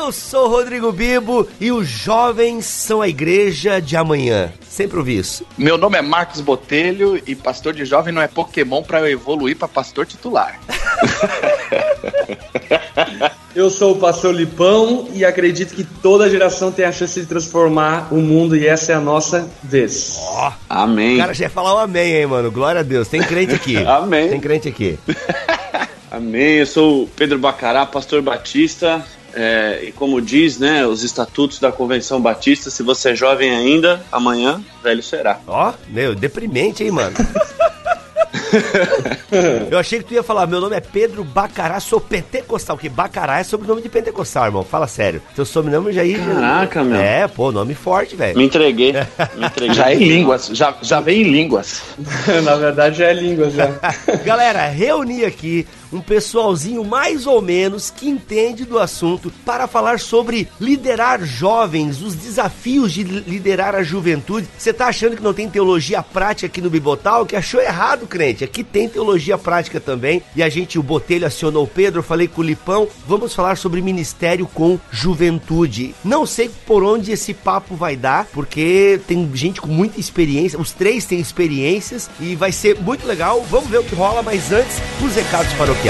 Eu sou Rodrigo Bibo e os jovens são a igreja de amanhã. Sempre ouvi isso. Meu nome é Marcos Botelho e pastor de jovem não é Pokémon para eu evoluir para pastor titular. Eu sou o pastor Lipão e acredito que toda geração tem a chance de transformar o mundo e essa é a nossa vez. Ó, o Amém. cara já ia falar o amém, hein, mano? Glória a Deus. Tem crente aqui. Amém. Tem crente aqui. Amém. Eu sou o Pedro Bacará, pastor batista. É, e como diz, né, os estatutos da Convenção Batista, se você é jovem ainda, amanhã velho será. Ó, meu, deprimente, hein, mano? Eu achei que tu ia falar, meu nome é Pedro Bacará, sou pentecostal, que Bacará é sobrenome de pentecostal, irmão. Fala sério. Teu sobrenome já ia. Caraca, meu. É, pô, nome forte, velho. Me entreguei. Me entreguei. Já é em línguas, já, já vem em línguas. Na verdade já é língua já. Galera, reuni aqui um pessoalzinho mais ou menos que entende do assunto para falar sobre liderar jovens, os desafios de liderar a juventude. Você tá achando que não tem teologia prática aqui no Bibotal? Que achou errado, crente. Aqui tem teologia prática também. E a gente, o Botelho acionou o Pedro, eu falei com o Lipão. Vamos falar sobre ministério com juventude. Não sei por onde esse papo vai dar, porque tem gente com muita experiência. Os três têm experiências e vai ser muito legal. Vamos ver o que rola, mas antes, os recados paroquiais. E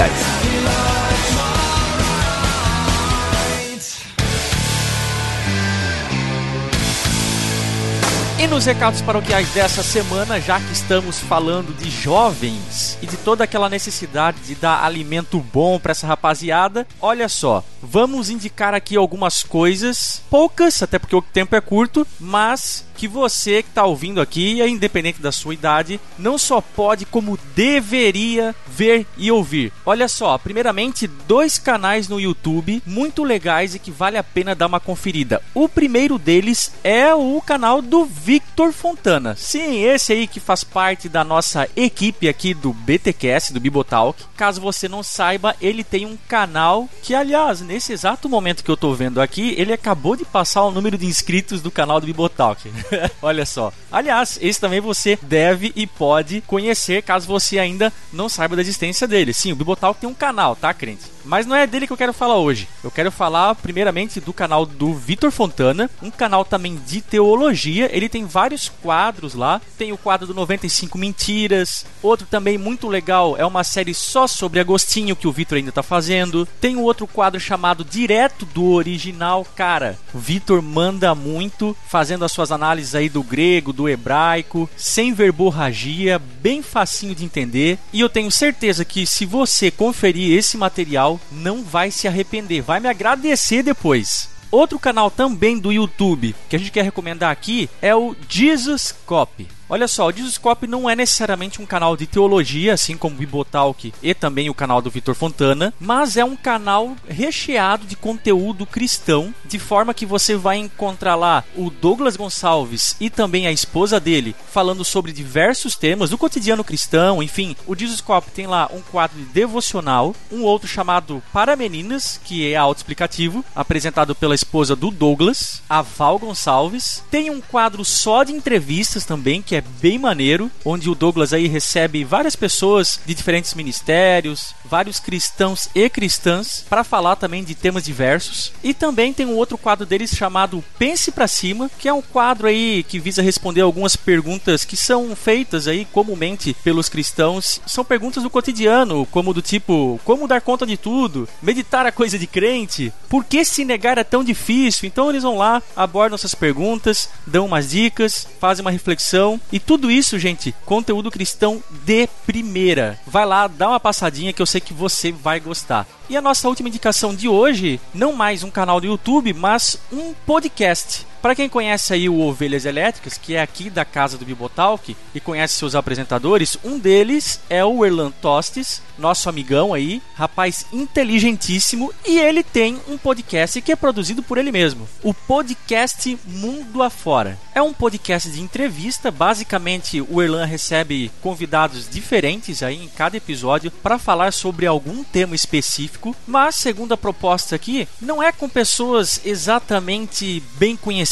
nos recados paroquiais dessa semana, já que estamos falando de jovens e de toda aquela necessidade de dar alimento bom para essa rapaziada, olha só, vamos indicar aqui algumas coisas, poucas, até porque o tempo é curto, mas que você que está ouvindo aqui, independente da sua idade, não só pode, como deveria ver e ouvir. Olha só, primeiramente, dois canais no YouTube muito legais e que vale a pena dar uma conferida. O primeiro deles é o canal do Victor Fontana. Sim, esse aí que faz parte da nossa equipe aqui do BTcast, do Bibotalk. Caso você não saiba, ele tem um canal que, aliás, nesse exato momento que eu tô vendo aqui, ele acabou de passar o número de inscritos do canal do Bibotalk. Olha só. Aliás, esse também você deve e pode conhecer caso você ainda não saiba da existência dele. Sim, o Bibotalk tem um canal, tá, crente? Mas não é dele que eu quero falar hoje. Eu quero falar primeiramente do canal do Vitor Fontana, um canal também de teologia. Ele tem vários quadros lá. Tem o quadro do 95 Mentiras. Outro também muito legal é uma série só sobre Agostinho que o Vitor ainda tá fazendo. Tem um outro quadro chamado Direto do Original. Cara, o Vitor manda muito fazendo as suas análises aí do grego, do hebraico, sem verborragia, bem facinho de entender. E eu tenho certeza que se você conferir esse material, não vai se arrepender, vai me agradecer depois. Outro canal também do YouTube que a gente quer recomendar aqui é o Jesus Cop. Olha só, o Jesuscope não é necessariamente um canal de teologia, assim como o Bibotalk e também o canal do Vitor Fontana, mas é um canal recheado de conteúdo cristão, de forma que você vai encontrar lá o Douglas Gonçalves e também a esposa dele falando sobre diversos temas do cotidiano cristão, enfim. O Jesuscope tem lá um quadro de devocional, um outro chamado Para Meninas, que é autoexplicativo, apresentado pela esposa do Douglas, a Val Gonçalves. Tem um quadro só de entrevistas também, que é bem maneiro, onde o Douglas aí recebe várias pessoas de diferentes ministérios, vários cristãos e cristãs para falar também de temas diversos. E também tem um outro quadro deles chamado Pense para cima, que é um quadro aí que visa responder algumas perguntas que são feitas aí comumente pelos cristãos. São perguntas do cotidiano, como do tipo: como dar conta de tudo? Meditar a coisa de crente? Por que se negar é tão difícil? Então eles vão lá, abordam essas perguntas, dão umas dicas, fazem uma reflexão e tudo isso, gente, conteúdo cristão de primeira. Vai lá, dá uma passadinha que eu sei que você vai gostar. E a nossa última indicação de hoje, não mais um canal do YouTube, mas um podcast. Para quem conhece aí o Ovelhas Elétricas, que é aqui da casa do Bibotalk e conhece seus apresentadores, um deles é o Erlan Tostes, nosso amigão aí, rapaz inteligentíssimo, e ele tem um podcast que é produzido por ele mesmo, o podcast Mundo Afora. É um podcast de entrevista, basicamente o Erlan recebe convidados diferentes aí em cada episódio para falar sobre algum tema específico, mas segundo a proposta aqui, não é com pessoas exatamente bem conhecidas,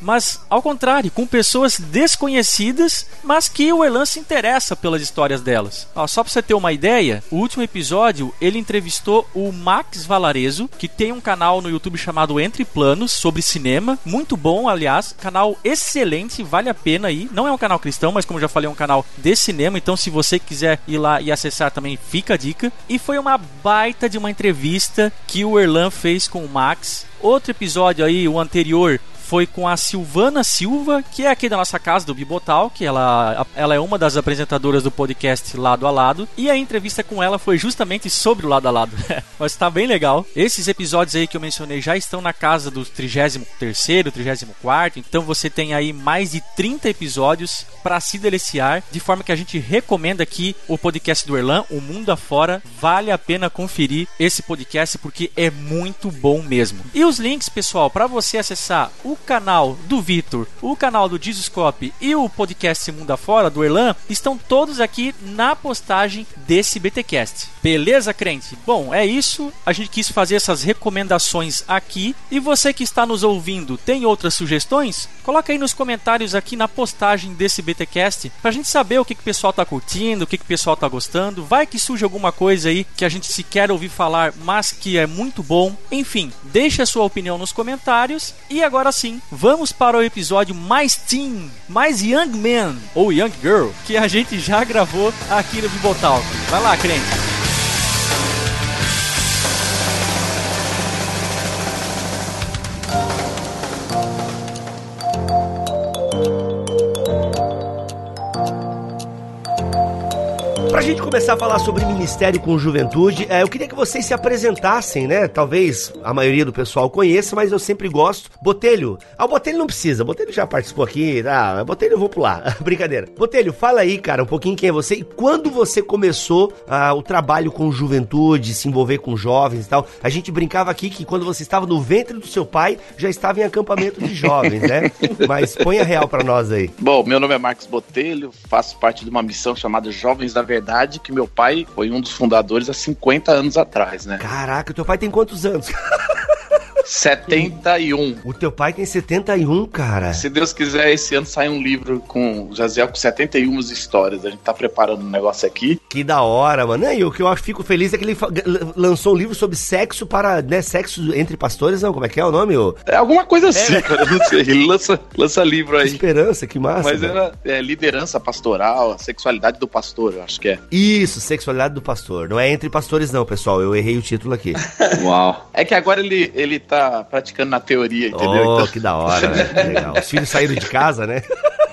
mas ao contrário, com pessoas desconhecidas, mas que o Erlan se interessa pelas histórias delas. Ó, só para você ter uma ideia, o último episódio ele entrevistou o Max Valarezo, que tem um canal no YouTube chamado Entre Planos sobre cinema, muito bom, aliás, canal excelente, vale a pena aí. Não é um canal cristão, mas como já falei, é um canal de cinema, então se você quiser ir lá e acessar também, fica a dica. E foi uma baita de uma entrevista que o Erlan fez com o Max. Outro episódio aí, o anterior, foi com a Silvana Silva, que é aqui da nossa casa, do Bibotal, que ela, ela é uma das apresentadoras do podcast Lado a Lado. E a entrevista com ela foi justamente sobre o Lado a Lado. Mas tá bem legal. Esses episódios aí que eu mencionei já estão na casa do 33º, 34 então você tem aí mais de 30 episódios para se deliciar, de forma que a gente recomenda aqui o podcast do Erlan, O Mundo Afora. Vale a pena conferir esse podcast porque é muito bom mesmo. E os links, pessoal, para você acessar o canal do Vitor, o canal do Jesuscope e o podcast Mundo Afora do Erlan estão todos aqui na postagem desse BTcast. Beleza, crente? Bom, é isso. A gente quis fazer essas recomendações aqui. E você que está nos ouvindo, tem outras sugestões? Coloca aí nos comentários aqui na postagem desse BTcast pra gente saber o que, que o pessoal tá curtindo, o que, que o pessoal tá gostando. Vai que surge alguma coisa aí que a gente se quer ouvir falar, mas que é muito bom. Enfim, deixe a sua opinião nos comentários. E agora sim, vamos para o episódio mais teen, mais young man ou young girl que a gente já gravou aqui no Bibotalk. Vai lá, crente. Começar a falar sobre ministério com juventude, é, eu queria que vocês se apresentassem, né? Talvez a maioria do pessoal conheça, mas eu sempre gosto. Botelho. Ah, o Botelho não precisa. Botelho já participou aqui. Ah, Botelho eu vou pular. Brincadeira. Botelho, fala aí, cara, um pouquinho quem é você e quando você começou ah, o trabalho com juventude, se envolver com jovens e tal. A gente brincava aqui que quando você estava no ventre do seu pai, já estava em acampamento de jovens, né? mas põe a real pra nós aí. Bom, meu nome é Marcos Botelho, faço parte de uma missão chamada Jovens da verdade que meu pai foi um dos fundadores há 50 anos atrás, né? Caraca, teu pai tem quantos anos? 71. O teu pai tem 71, cara. Se Deus quiser, esse ano sai um livro com o Jaziel com 71 histórias. A gente tá preparando um negócio aqui. Que da hora, mano. E o que eu acho fico feliz é que ele lançou um livro sobre sexo para, né, sexo entre pastores, não? Como é que é o nome? Ô? É alguma coisa assim, é. cara. Não sei. Ele lança, lança livro aí. Esperança, que massa. Mas era é, liderança pastoral, sexualidade do pastor, eu acho que é. Isso, sexualidade do pastor. Não é entre pastores, não, pessoal. Eu errei o título aqui. Uau. É que agora ele, ele tá praticando na teoria, entendeu? Oh, então... que da hora, né? Legal. Os filhos saíram de casa, né?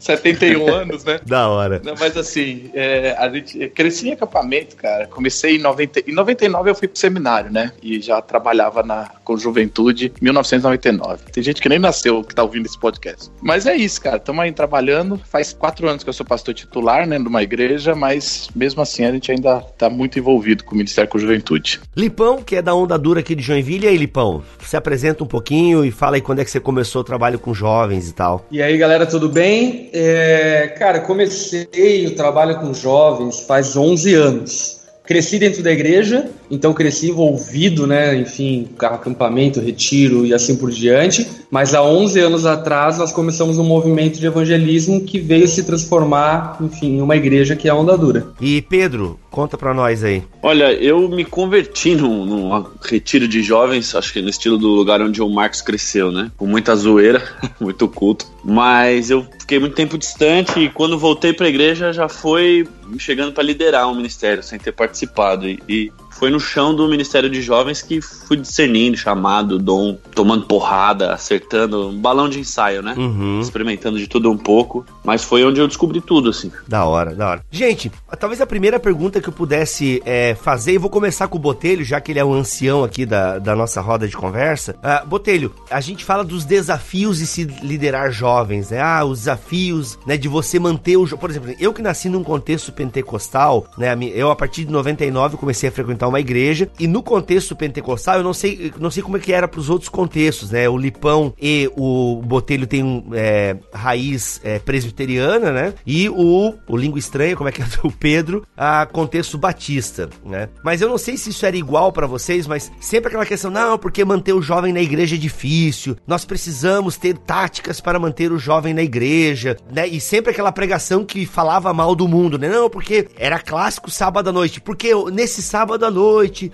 71 anos, né? Da hora. Não, mas assim, é, a gente cresci em acampamento, cara. Comecei em 90, em 99 eu fui pro seminário, né? E já trabalhava na com juventude em 1999. Tem gente que nem nasceu que tá ouvindo esse podcast. Mas é isso, cara. Estamos aí trabalhando. Faz quatro anos que eu sou pastor titular, né, numa igreja, mas mesmo assim a gente ainda tá muito envolvido com o Ministério com Juventude. Lipão, que é da onda dura aqui de Joinville, e aí, Lipão, se apresenta um pouquinho e fala aí quando é que você começou o trabalho com jovens e tal. E aí, galera, tudo bem? É, cara, comecei o trabalho com jovens faz 11 anos. Cresci dentro da igreja, então cresci envolvido, né, enfim, acampamento, retiro e assim por diante. Mas há 11 anos atrás nós começamos um movimento de evangelismo que veio se transformar, enfim, em uma igreja que é a Onda Dura. E Pedro, conta pra nós aí. Olha, eu me converti num, num retiro de jovens, acho que no estilo do lugar onde o Marcos cresceu, né? Com muita zoeira, muito culto. Mas eu fiquei muito tempo distante e quando voltei pra igreja já foi chegando para liderar um ministério sem ter participado. E, e foi no chão do Ministério de Jovens que fui discernindo, chamado, dom, tomando porrada, acertando, um balão de ensaio, né? Uhum. Experimentando de tudo um pouco, mas foi onde eu descobri tudo, assim. Da hora, da hora. Gente, talvez a primeira pergunta que eu pudesse é, fazer, e vou começar com o Botelho, já que ele é o ancião aqui da, da nossa roda de conversa. Uh, Botelho, a gente fala dos desafios de se liderar jovens, né? Ah, os desafios, né, de você manter o... Por exemplo, eu que nasci num contexto pentecostal, né, eu a partir de 99 comecei a frequentar uma igreja, e no contexto pentecostal, eu não sei, não sei como é que era pros outros contextos, né? O Lipão e o Botelho tem é, raiz é, presbiteriana, né? E o, o Língua Estranha, como é que é? O Pedro, a contexto batista, né? Mas eu não sei se isso era igual para vocês, mas sempre aquela questão, não, porque manter o jovem na igreja é difícil, nós precisamos ter táticas para manter o jovem na igreja, né? E sempre aquela pregação que falava mal do mundo, né? Não, porque era clássico sábado à noite, porque nesse sábado à noite,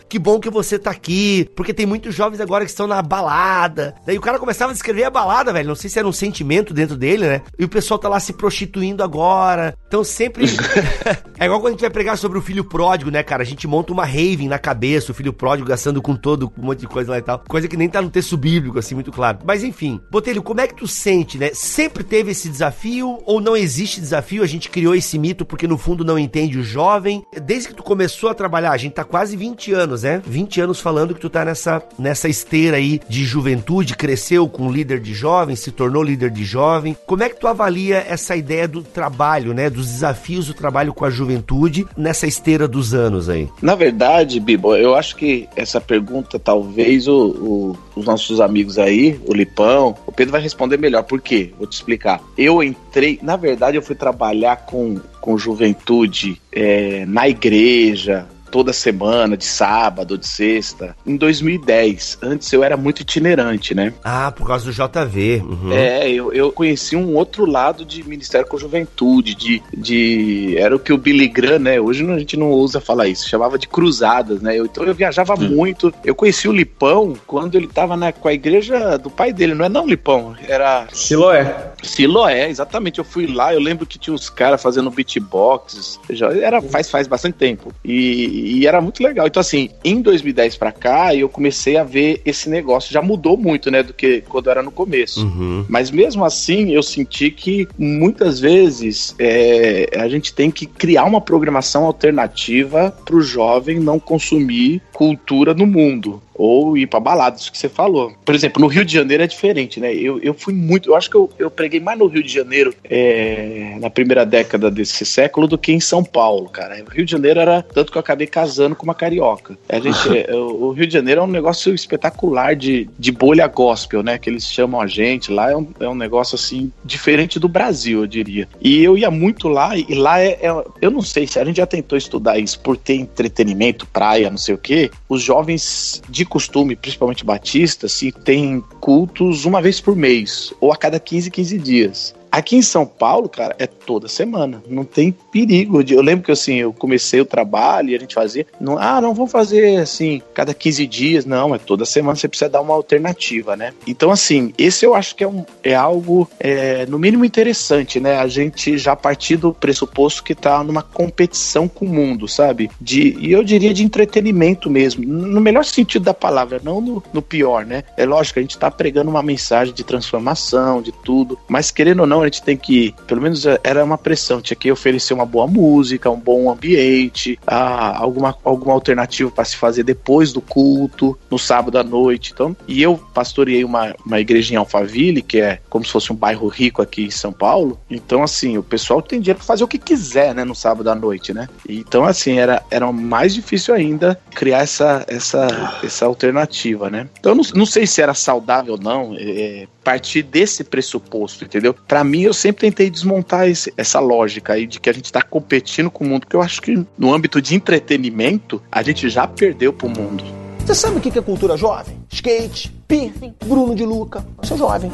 que bom que você tá aqui, porque tem muitos jovens agora que estão na balada. Daí o cara começava a descrever a balada, velho, não sei se era um sentimento dentro dele, né? E o pessoal tá lá se prostituindo agora. Então sempre. é igual quando a gente vai pregar sobre o filho pródigo, né, cara? A gente monta uma raving na cabeça, o filho pródigo gastando com todo um monte de coisa lá e tal. Coisa que nem tá no texto bíblico, assim, muito claro. Mas enfim, Botelho, como é que tu sente, né? Sempre teve esse desafio ou não existe desafio? A gente criou esse mito porque no fundo não entende o jovem. Desde que tu começou a trabalhar, a gente tá quase 20 anos, né? 20 anos falando que tu tá nessa, nessa esteira aí de juventude, cresceu com líder de jovens, se tornou líder de jovem. Como é que tu avalia essa ideia do trabalho, né? Dos desafios do trabalho com a juventude nessa esteira dos anos aí? Na verdade, Bibo, eu acho que essa pergunta, talvez o, o, os nossos amigos aí, o Lipão, o Pedro vai responder melhor. Por quê? Vou te explicar. Eu entrei, na verdade, eu fui trabalhar com, com juventude é, na igreja, toda semana, de sábado, de sexta. Em 2010, antes eu era muito itinerante, né? Ah, por causa do JV. Uhum. É, eu, eu conheci um outro lado de Ministério com Juventude, de, de era o que o Billy Graham, né? Hoje a gente não usa falar isso, chamava de cruzadas, né? Eu, então eu viajava hum. muito. Eu conheci o Lipão quando ele tava né, com a igreja do pai dele, não é não, Lipão? Era Siloé. Siloé, exatamente. Eu fui lá, eu lembro que tinha uns caras fazendo beatbox, já era faz faz bastante tempo. E, e era muito legal. Então, assim, em 2010 para cá, eu comecei a ver esse negócio. Já mudou muito, né, do que quando era no começo. Uhum. Mas mesmo assim, eu senti que muitas vezes é, a gente tem que criar uma programação alternativa para o jovem não consumir cultura no mundo ou ir para balada, isso que você falou. Por exemplo, no Rio de Janeiro é diferente, né? Eu, eu fui muito, eu acho que eu, eu preguei mais no Rio de Janeiro é, na primeira década desse século do que em São Paulo, cara. O Rio de Janeiro era tanto que eu acabei casando com uma carioca. A gente, é, o Rio de Janeiro é um negócio espetacular de, de bolha gospel, né? Que eles chamam a gente lá, é um, é um negócio assim diferente do Brasil, eu diria. E eu ia muito lá, e lá é, é eu não sei se a gente já tentou estudar isso por ter entretenimento, praia, não sei o quê. Os jovens de costume, principalmente batista, se tem cultos uma vez por mês ou a cada 15, 15 dias. Aqui em São Paulo, cara, é toda semana. Não tem perigo. Eu lembro que assim, eu comecei o trabalho e a gente fazia. Não, ah, não vamos fazer assim, cada 15 dias. Não, é toda semana. Você precisa dar uma alternativa, né? Então, assim, esse eu acho que é, um, é algo, é, no mínimo, interessante, né? A gente já partir do pressuposto que tá numa competição com o mundo, sabe? De, e eu diria de entretenimento mesmo. No melhor sentido da palavra, não no, no pior, né? É lógico, a gente tá pregando uma mensagem de transformação, de tudo. Mas querendo ou não, a gente tem que, pelo menos é, era uma pressão, tinha que oferecer uma boa música, um bom ambiente, ah, alguma, alguma alternativa para se fazer depois do culto, no sábado à noite. Então, e eu pastoreei uma, uma igreja em Alphaville, que é como se fosse um bairro rico aqui em São Paulo. Então, assim, o pessoal tem dinheiro para fazer o que quiser, né, no sábado à noite, né? Então, assim, era, era mais difícil ainda criar essa, essa, essa alternativa, né? Então, não, não sei se era saudável ou não, é, partir desse pressuposto, entendeu? Para mim, eu sempre tentei desmontar esse, essa lógica aí de que a gente está competindo com o mundo, porque eu acho que no âmbito de entretenimento, a gente já perdeu pro mundo. Você sabe o que é cultura jovem? Skate, piercing, Bruno de Luca. Eu sou jovem.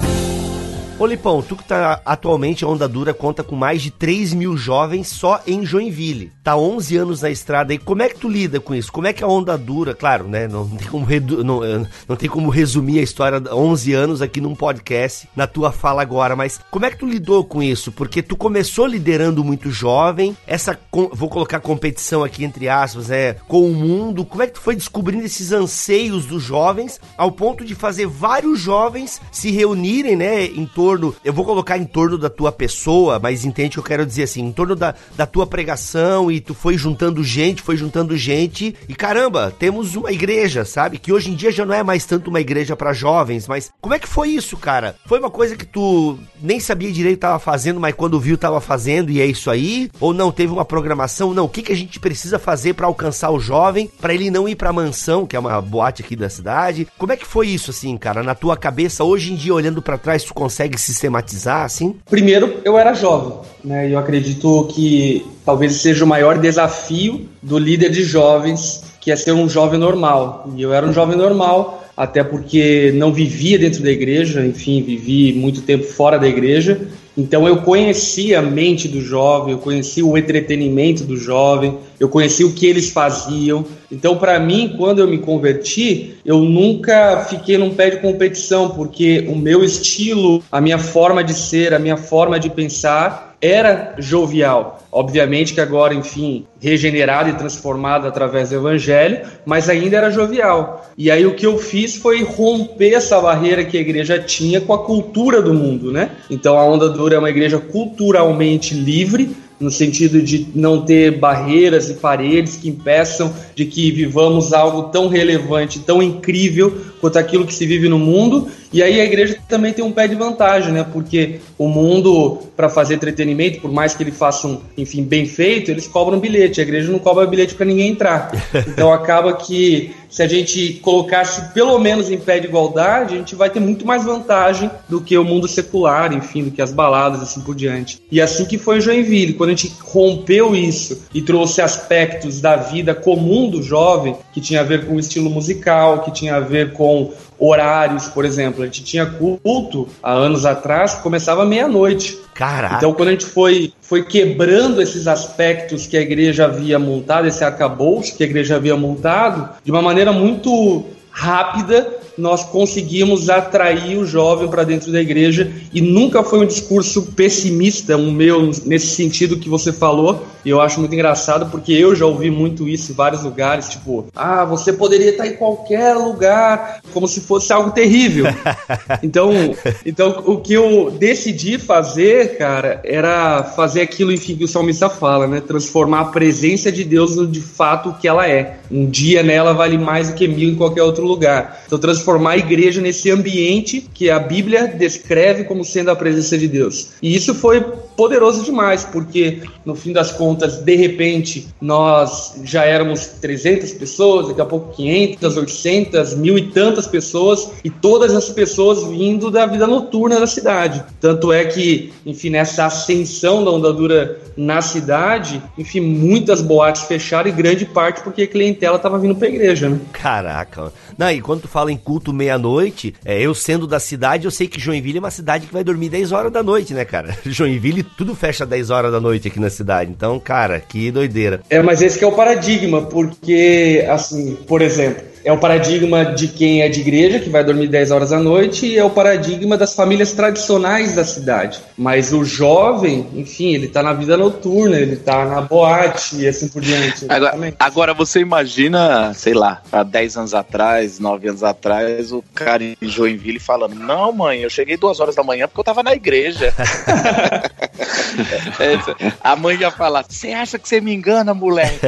Ô Lipão, tu que tá atualmente a Onda Dura conta com mais de 3 mil jovens só em Joinville. Tá 11 anos na estrada e como é que tu lida com isso? Como é que a Onda Dura, claro, né? Não tem como, redu não, eh, não tem como resumir a história de 11 anos aqui num podcast, na tua fala agora, mas como é que tu lidou com isso? Porque tu começou liderando muito jovem, essa, vou colocar competição aqui entre aspas, é, com o mundo. Como é que tu foi descobrindo esses anseios dos jovens ao ponto de fazer vários jovens se reunirem, né, em torno, eu vou colocar em torno da tua pessoa, mas entende que eu quero dizer assim, em torno da, da tua pregação e tu foi juntando gente, foi juntando gente e caramba, temos uma igreja, sabe? Que hoje em dia já não é mais tanto uma igreja para jovens, mas como é que foi isso, cara? Foi uma coisa que tu nem sabia direito tava fazendo, mas quando viu tava fazendo e é isso aí? Ou não teve uma programação? Não, o que que a gente precisa fazer para alcançar o jovem, para ele não ir pra mansão, que é uma boate aqui da cidade? Como é que foi isso assim, cara? Na tua cabeça hoje em dia olhando para trás, tu consegue sistematizar assim? Primeiro, eu era jovem, né? Eu acredito que talvez seja o maior desafio do líder de jovens, que é ser um jovem normal. E eu era um jovem normal, até porque não vivia dentro da igreja, enfim, vivi muito tempo fora da igreja. Então eu conheci a mente do jovem, eu conheci o entretenimento do jovem, eu conheci o que eles faziam. Então, para mim, quando eu me converti, eu nunca fiquei num pé de competição, porque o meu estilo, a minha forma de ser, a minha forma de pensar era jovial. Obviamente que agora, enfim, regenerado e transformado através do evangelho, mas ainda era jovial. E aí o que eu fiz foi romper essa barreira que a igreja tinha com a cultura do mundo, né? Então a Onda Dura é uma igreja culturalmente livre, no sentido de não ter barreiras e paredes que impeçam de que vivamos algo tão relevante, tão incrível quanto aquilo que se vive no mundo. E aí a igreja também tem um pé de vantagem, né? Porque o mundo, para fazer entretenimento, por mais que ele faça um, enfim, bem feito, eles cobram bilhete. A igreja não cobra bilhete para ninguém entrar. Então acaba que se a gente colocasse pelo menos em pé de igualdade, a gente vai ter muito mais vantagem do que o mundo secular, enfim, do que as baladas assim por diante. E assim que foi Joinville, quando a gente rompeu isso e trouxe aspectos da vida comum do jovem, que tinha a ver com o estilo musical, que tinha a ver com horários, por exemplo. A gente tinha culto há anos atrás que começava meia-noite. Caraca. Então, quando a gente foi, foi quebrando esses aspectos que a igreja havia montado, esse arcabouço que a igreja havia montado, de uma maneira muito rápida, nós conseguimos atrair o jovem para dentro da igreja e nunca foi um discurso pessimista, um meu nesse sentido que você falou. E eu acho muito engraçado porque eu já ouvi muito isso em vários lugares, tipo, ah, você poderia estar em qualquer lugar, como se fosse algo terrível. então, então o que eu decidi fazer, cara, era fazer aquilo enfim, que o salmista fala, né? Transformar a presença de Deus no de fato o que ela é. Um dia nela vale mais do que mil em qualquer outro lugar. Então transformar a igreja nesse ambiente que a Bíblia descreve como sendo a presença de Deus. E isso foi poderoso demais, porque no fim das contas, de repente, nós já éramos 300 pessoas, daqui a pouco 500, 800, mil e tantas pessoas, e todas as pessoas vindo da vida noturna da cidade. Tanto é que, enfim, nessa ascensão da ondadura na cidade, enfim, muitas boates fecharam e grande parte porque a clientela estava vindo para a igreja, né? Caraca. Não, e quando tu fala em culto meia-noite, é, eu sendo da cidade, eu sei que Joinville é uma cidade que vai dormir 10 horas da noite, né, cara? Joinville tudo fecha 10 horas da noite aqui na cidade. Então, cara, que doideira. É, mas esse é o paradigma, porque, assim, por exemplo, é o paradigma de quem é de igreja, que vai dormir 10 horas da noite, e é o paradigma das famílias tradicionais da cidade. Mas o jovem, enfim, ele tá na vida noturna, ele tá na boate e assim por diante. Agora, agora, você imagina, sei lá, há 10 anos atrás, 9 anos atrás, o cara em Joinville falando: Não, mãe, eu cheguei duas horas da manhã porque eu tava na igreja. É, a mãe ia falar: Você acha que você me engana, moleque?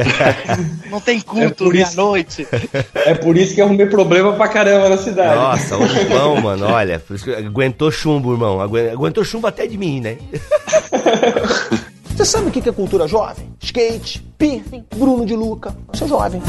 Não tem culto é meia-noite. É por isso que eu arrumei problema pra caramba na cidade. Nossa, o irmão, mano, olha, aguentou chumbo, irmão. Aguentou chumbo até de mim, né? Você sabe o que é cultura jovem? Skate, piercing, Bruno de Luca. Você é jovem.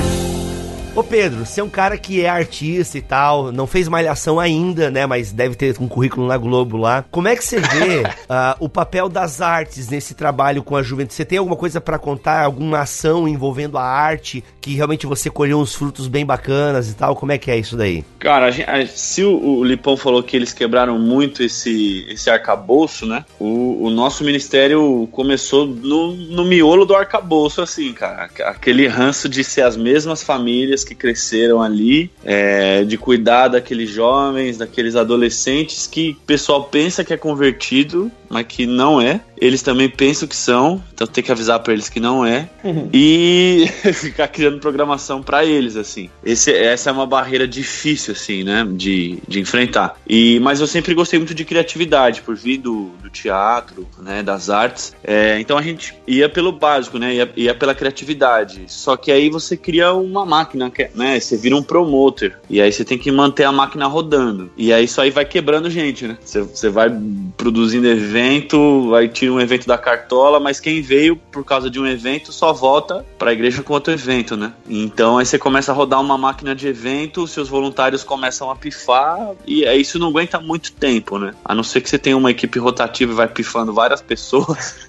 Ô Pedro, você é um cara que é artista e tal, não fez malhação ainda, né? Mas deve ter um currículo na Globo lá. Como é que você vê uh, o papel das artes nesse trabalho com a juventude? Você tem alguma coisa para contar, alguma ação envolvendo a arte que realmente você colheu uns frutos bem bacanas e tal? Como é que é isso daí? Cara, a gente, se o, o, Lipão falou que eles quebraram muito esse, esse arcabouço, né? O, o nosso ministério começou no, no miolo do arcabouço, assim, cara. Aquele ranço de ser as mesmas famílias que cresceram ali, é, de cuidar daqueles jovens, daqueles adolescentes que o pessoal pensa que é convertido, mas que não é. Eles também pensam que são, então tem que avisar para eles que não é. Uhum. E ficar criando programação para eles, assim. Esse, essa é uma barreira difícil, assim, né? De, de enfrentar. E, mas eu sempre gostei muito de criatividade, por vir do, do teatro, né? Das artes. É, então a gente ia pelo básico, né? Ia, ia pela criatividade. Só que aí você cria uma máquina, né? Você vira um promoter. E aí você tem que manter a máquina rodando. E aí isso aí vai quebrando gente, né? Você, você vai produzindo evento, vai tirar um evento da cartola, mas quem veio por causa de um evento só volta para a igreja com outro evento, né? Então aí você começa a rodar uma máquina de evento, seus voluntários começam a pifar e aí isso não aguenta muito tempo, né? A não ser que você tenha uma equipe rotativa e vai pifando várias pessoas.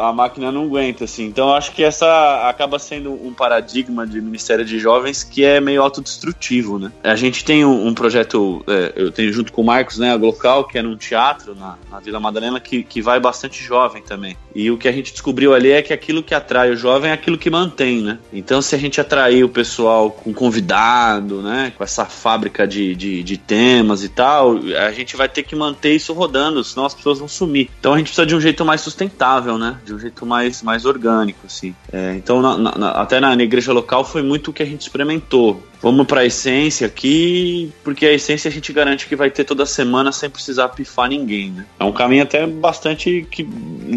a máquina não aguenta, assim. Então eu acho que essa acaba sendo um paradigma de Ministério de Jovens que é meio autodestrutivo, né? A gente tem um, um projeto, é, eu tenho junto com o Marcos, né, a Glocal, que é num teatro na, na Vila Madalena, que, que vai bastante jovem também. E o que a gente descobriu ali é que aquilo que atrai o jovem é aquilo que mantém, né? Então se a gente atrair o pessoal com convidado, né, com essa fábrica de, de, de temas e tal, a gente vai ter que manter isso rodando, senão as pessoas vão sumir. Então a gente precisa de um jeito mais sustentável, né? De um jeito mais, mais orgânico, assim. É, então, na, na, até na, na igreja local foi muito o que a gente experimentou vamos para a essência aqui, porque a essência a gente garante que vai ter toda semana sem precisar pifar ninguém, né? É um caminho até bastante que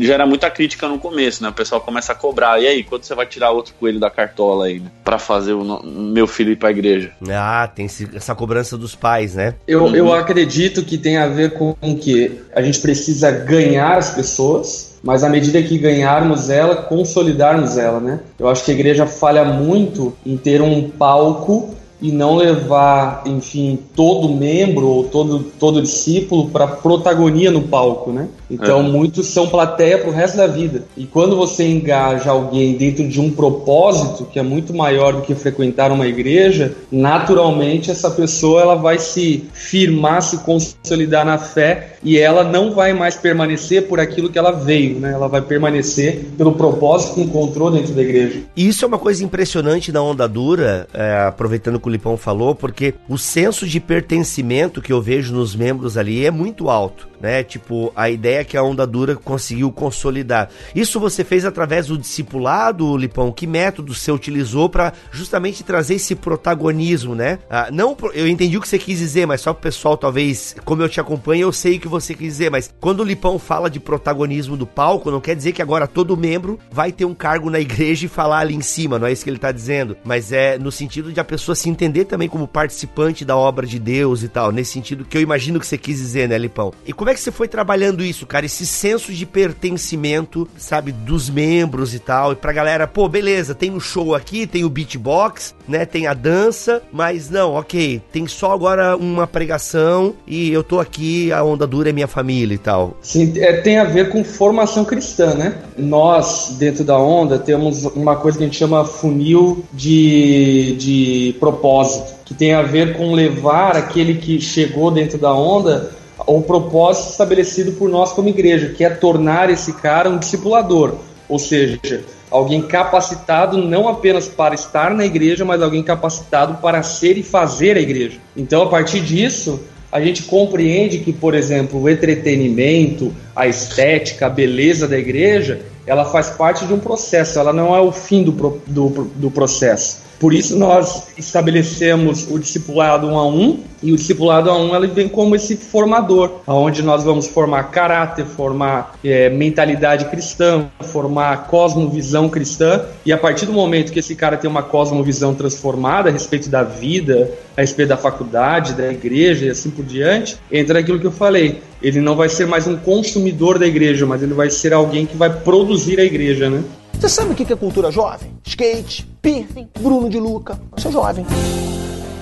gera muita crítica no começo, né? O pessoal começa a cobrar, e aí, quando você vai tirar outro coelho da cartola aí, né? Pra fazer o no... meu filho ir pra igreja? Ah, tem essa cobrança dos pais, né? Eu, uhum. eu acredito que tem a ver com que a gente precisa ganhar as pessoas, mas à medida que ganharmos ela, consolidarmos ela, né? Eu acho que a igreja falha muito em ter um palco e não levar, enfim, todo membro ou todo, todo discípulo para protagonia no palco, né? Então, é. muitos são plateia para o resto da vida. E quando você engaja alguém dentro de um propósito que é muito maior do que frequentar uma igreja, naturalmente essa pessoa ela vai se firmar, se consolidar na fé e ela não vai mais permanecer por aquilo que ela veio, né? Ela vai permanecer pelo propósito que encontrou dentro da igreja. Isso é uma coisa impressionante na onda dura, é, aproveitando o Lipão falou, porque o senso de pertencimento que eu vejo nos membros ali é muito alto né? Tipo, a ideia que a onda dura conseguiu consolidar. Isso você fez através do discipulado, Lipão? Que método você utilizou para justamente trazer esse protagonismo, né? Ah, não, eu entendi o que você quis dizer, mas só pro pessoal, talvez, como eu te acompanho, eu sei o que você quis dizer, mas quando o Lipão fala de protagonismo do palco, não quer dizer que agora todo membro vai ter um cargo na igreja e falar ali em cima, não é isso que ele tá dizendo, mas é no sentido de a pessoa se entender também como participante da obra de Deus e tal, nesse sentido que eu imagino que você quis dizer, né, Lipão? E como como é que você foi trabalhando isso, cara? Esse senso de pertencimento, sabe, dos membros e tal. E pra galera, pô, beleza, tem o um show aqui, tem o beatbox, né? Tem a dança, mas não, ok, tem só agora uma pregação e eu tô aqui, a onda dura é minha família e tal. Sim, é, tem a ver com formação cristã, né? Nós, dentro da onda, temos uma coisa que a gente chama funil de, de propósito que tem a ver com levar aquele que chegou dentro da onda o propósito estabelecido por nós como igreja, que é tornar esse cara um discipulador, ou seja, alguém capacitado não apenas para estar na igreja, mas alguém capacitado para ser e fazer a igreja. Então, a partir disso, a gente compreende que, por exemplo, o entretenimento, a estética, a beleza da igreja, ela faz parte de um processo, ela não é o fim do, do, do processo. Por isso nós estabelecemos o discipulado um a um, e o discipulado a um ele vem como esse formador, aonde nós vamos formar caráter, formar é, mentalidade cristã, formar cosmovisão cristã, e a partir do momento que esse cara tem uma cosmovisão transformada a respeito da vida, a respeito da faculdade, da igreja e assim por diante, entra aquilo que eu falei. Ele não vai ser mais um consumidor da igreja, mas ele vai ser alguém que vai produzir a igreja, né? Você sabe o que é cultura jovem? skate, piercing, Bruno de Luca. Eu sou jovem.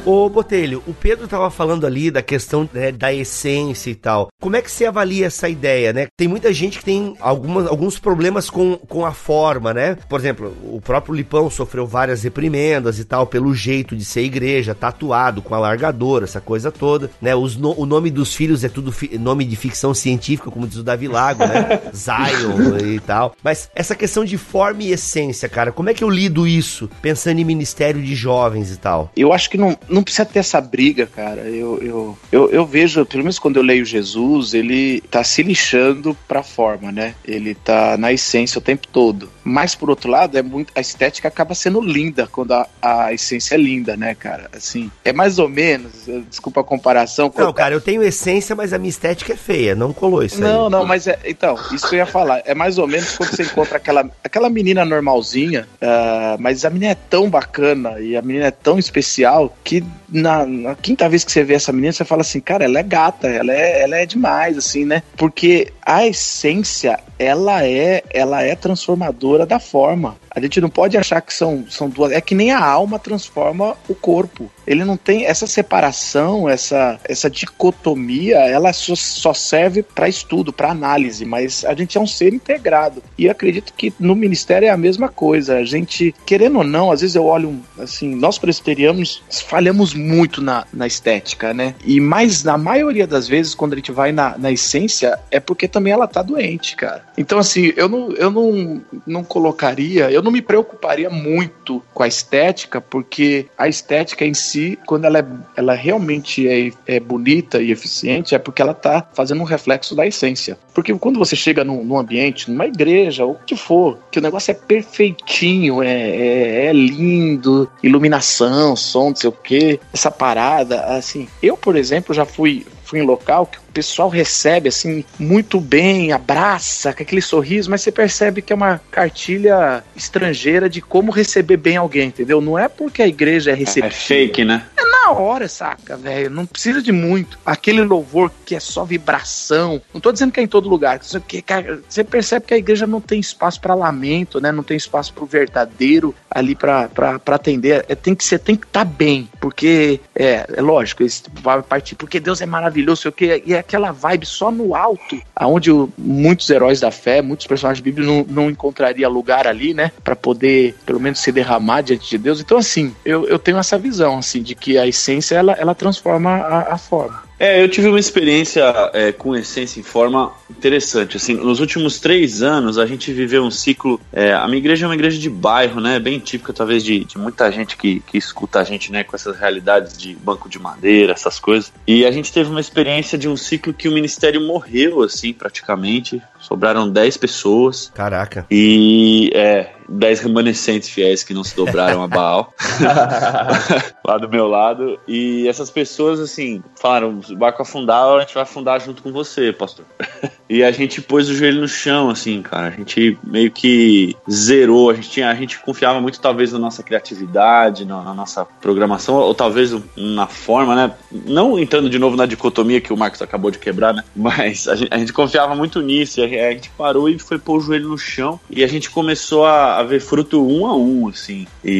Ô Botelho, o Pedro tava falando ali da questão né, da essência e tal. Como é que você avalia essa ideia, né? Tem muita gente que tem algumas, alguns problemas com, com a forma, né? Por exemplo, o próprio Lipão sofreu várias reprimendas e tal pelo jeito de ser igreja, tatuado com alargador, essa coisa toda, né? Os no, o nome dos filhos é tudo nome de ficção científica, como diz o Davi Lago, né? Zion e tal. Mas essa questão de forma e essência, cara, como é que eu lido isso pensando em ministério de jovens e tal? Eu acho que não não precisa ter essa briga, cara. Eu, eu, eu, eu, vejo, pelo menos quando eu leio Jesus, ele tá se lixando pra forma, né? Ele tá na essência o tempo todo. Mas, por outro lado, é muito a estética acaba sendo linda quando a, a essência é linda, né, cara? Assim, é mais ou menos, desculpa a comparação. Não, cara, eu tenho essência, mas a minha estética é feia, não colou isso Não, aí. não, mas é, então, isso que eu ia falar. É mais ou menos quando você encontra aquela, aquela menina normalzinha, uh, mas a menina é tão bacana e a menina é tão especial que na, na, quinta vez que você vê essa menina, você fala assim, cara, ela é gata, ela é, ela é demais, assim, né? Porque a essência, ela é, ela é transformadora da forma. A gente não pode achar que são, são duas. É que nem a alma transforma o corpo. Ele não tem essa separação, essa, essa dicotomia, ela só, só serve para estudo, para análise, mas a gente é um ser integrado. E acredito que no ministério é a mesma coisa. A gente, querendo ou não, às vezes eu olho assim, nós presbiterianos falhamos muito na, na estética, né? E mais na maioria das vezes, quando a gente vai na, na essência, é porque também ela tá doente, cara. Então, assim, eu não, eu não, não colocaria, eu não me preocuparia muito com a estética, porque a estética em si, quando ela, é, ela realmente é, é bonita e eficiente, é porque ela está fazendo um reflexo da essência. Porque quando você chega num, num, ambiente, numa igreja, ou o que for, que o negócio é perfeitinho, é, é, é lindo, iluminação, som, não sei o que, essa parada, assim. Eu, por exemplo, já fui, fui em local que pessoal recebe assim muito bem, abraça com aquele sorriso, mas você percebe que é uma cartilha estrangeira de como receber bem alguém, entendeu? Não é porque a igreja é receptiva. É fake, né? É na hora, saca, velho? Não precisa de muito. Aquele louvor que é só vibração. Não tô dizendo que é em todo lugar. Que, você percebe que a igreja não tem espaço para lamento, né? Não tem espaço para o verdadeiro ali para atender. É, tem que ser, tem que estar tá bem, porque é, é lógico, vai partir porque Deus é maravilhoso, sei o que, e é aquela vibe só no alto, aonde muitos heróis da fé, muitos personagens bíblicos não, não encontraria lugar ali, né, para poder pelo menos se derramar diante de Deus. Então, assim, eu, eu tenho essa visão, assim, de que a essência ela, ela transforma a, a forma. É, eu tive uma experiência é, com essência em forma interessante. Assim, nos últimos três anos a gente viveu um ciclo. É, a minha igreja é uma igreja de bairro, né? Bem típica, talvez, de, de muita gente que, que escuta a gente, né? Com essas realidades de banco de madeira, essas coisas. E a gente teve uma experiência de um ciclo que o ministério morreu, assim, praticamente. Sobraram dez pessoas. Caraca. E é, dez remanescentes fiéis que não se dobraram a Baal. lá do meu lado. E essas pessoas, assim, falaram: o barco afundar, a gente vai afundar junto com você, pastor. e a gente pôs o joelho no chão, assim, cara. A gente meio que zerou. A gente, tinha, a gente confiava muito, talvez, na nossa criatividade, na, na nossa programação, ou talvez na forma, né? Não entrando de novo na dicotomia que o Marcos acabou de quebrar, né? Mas a gente, a gente confiava muito nisso. A, a gente parou e foi pôr o joelho no chão. E a gente começou a, a ver fruto um a um, assim. E,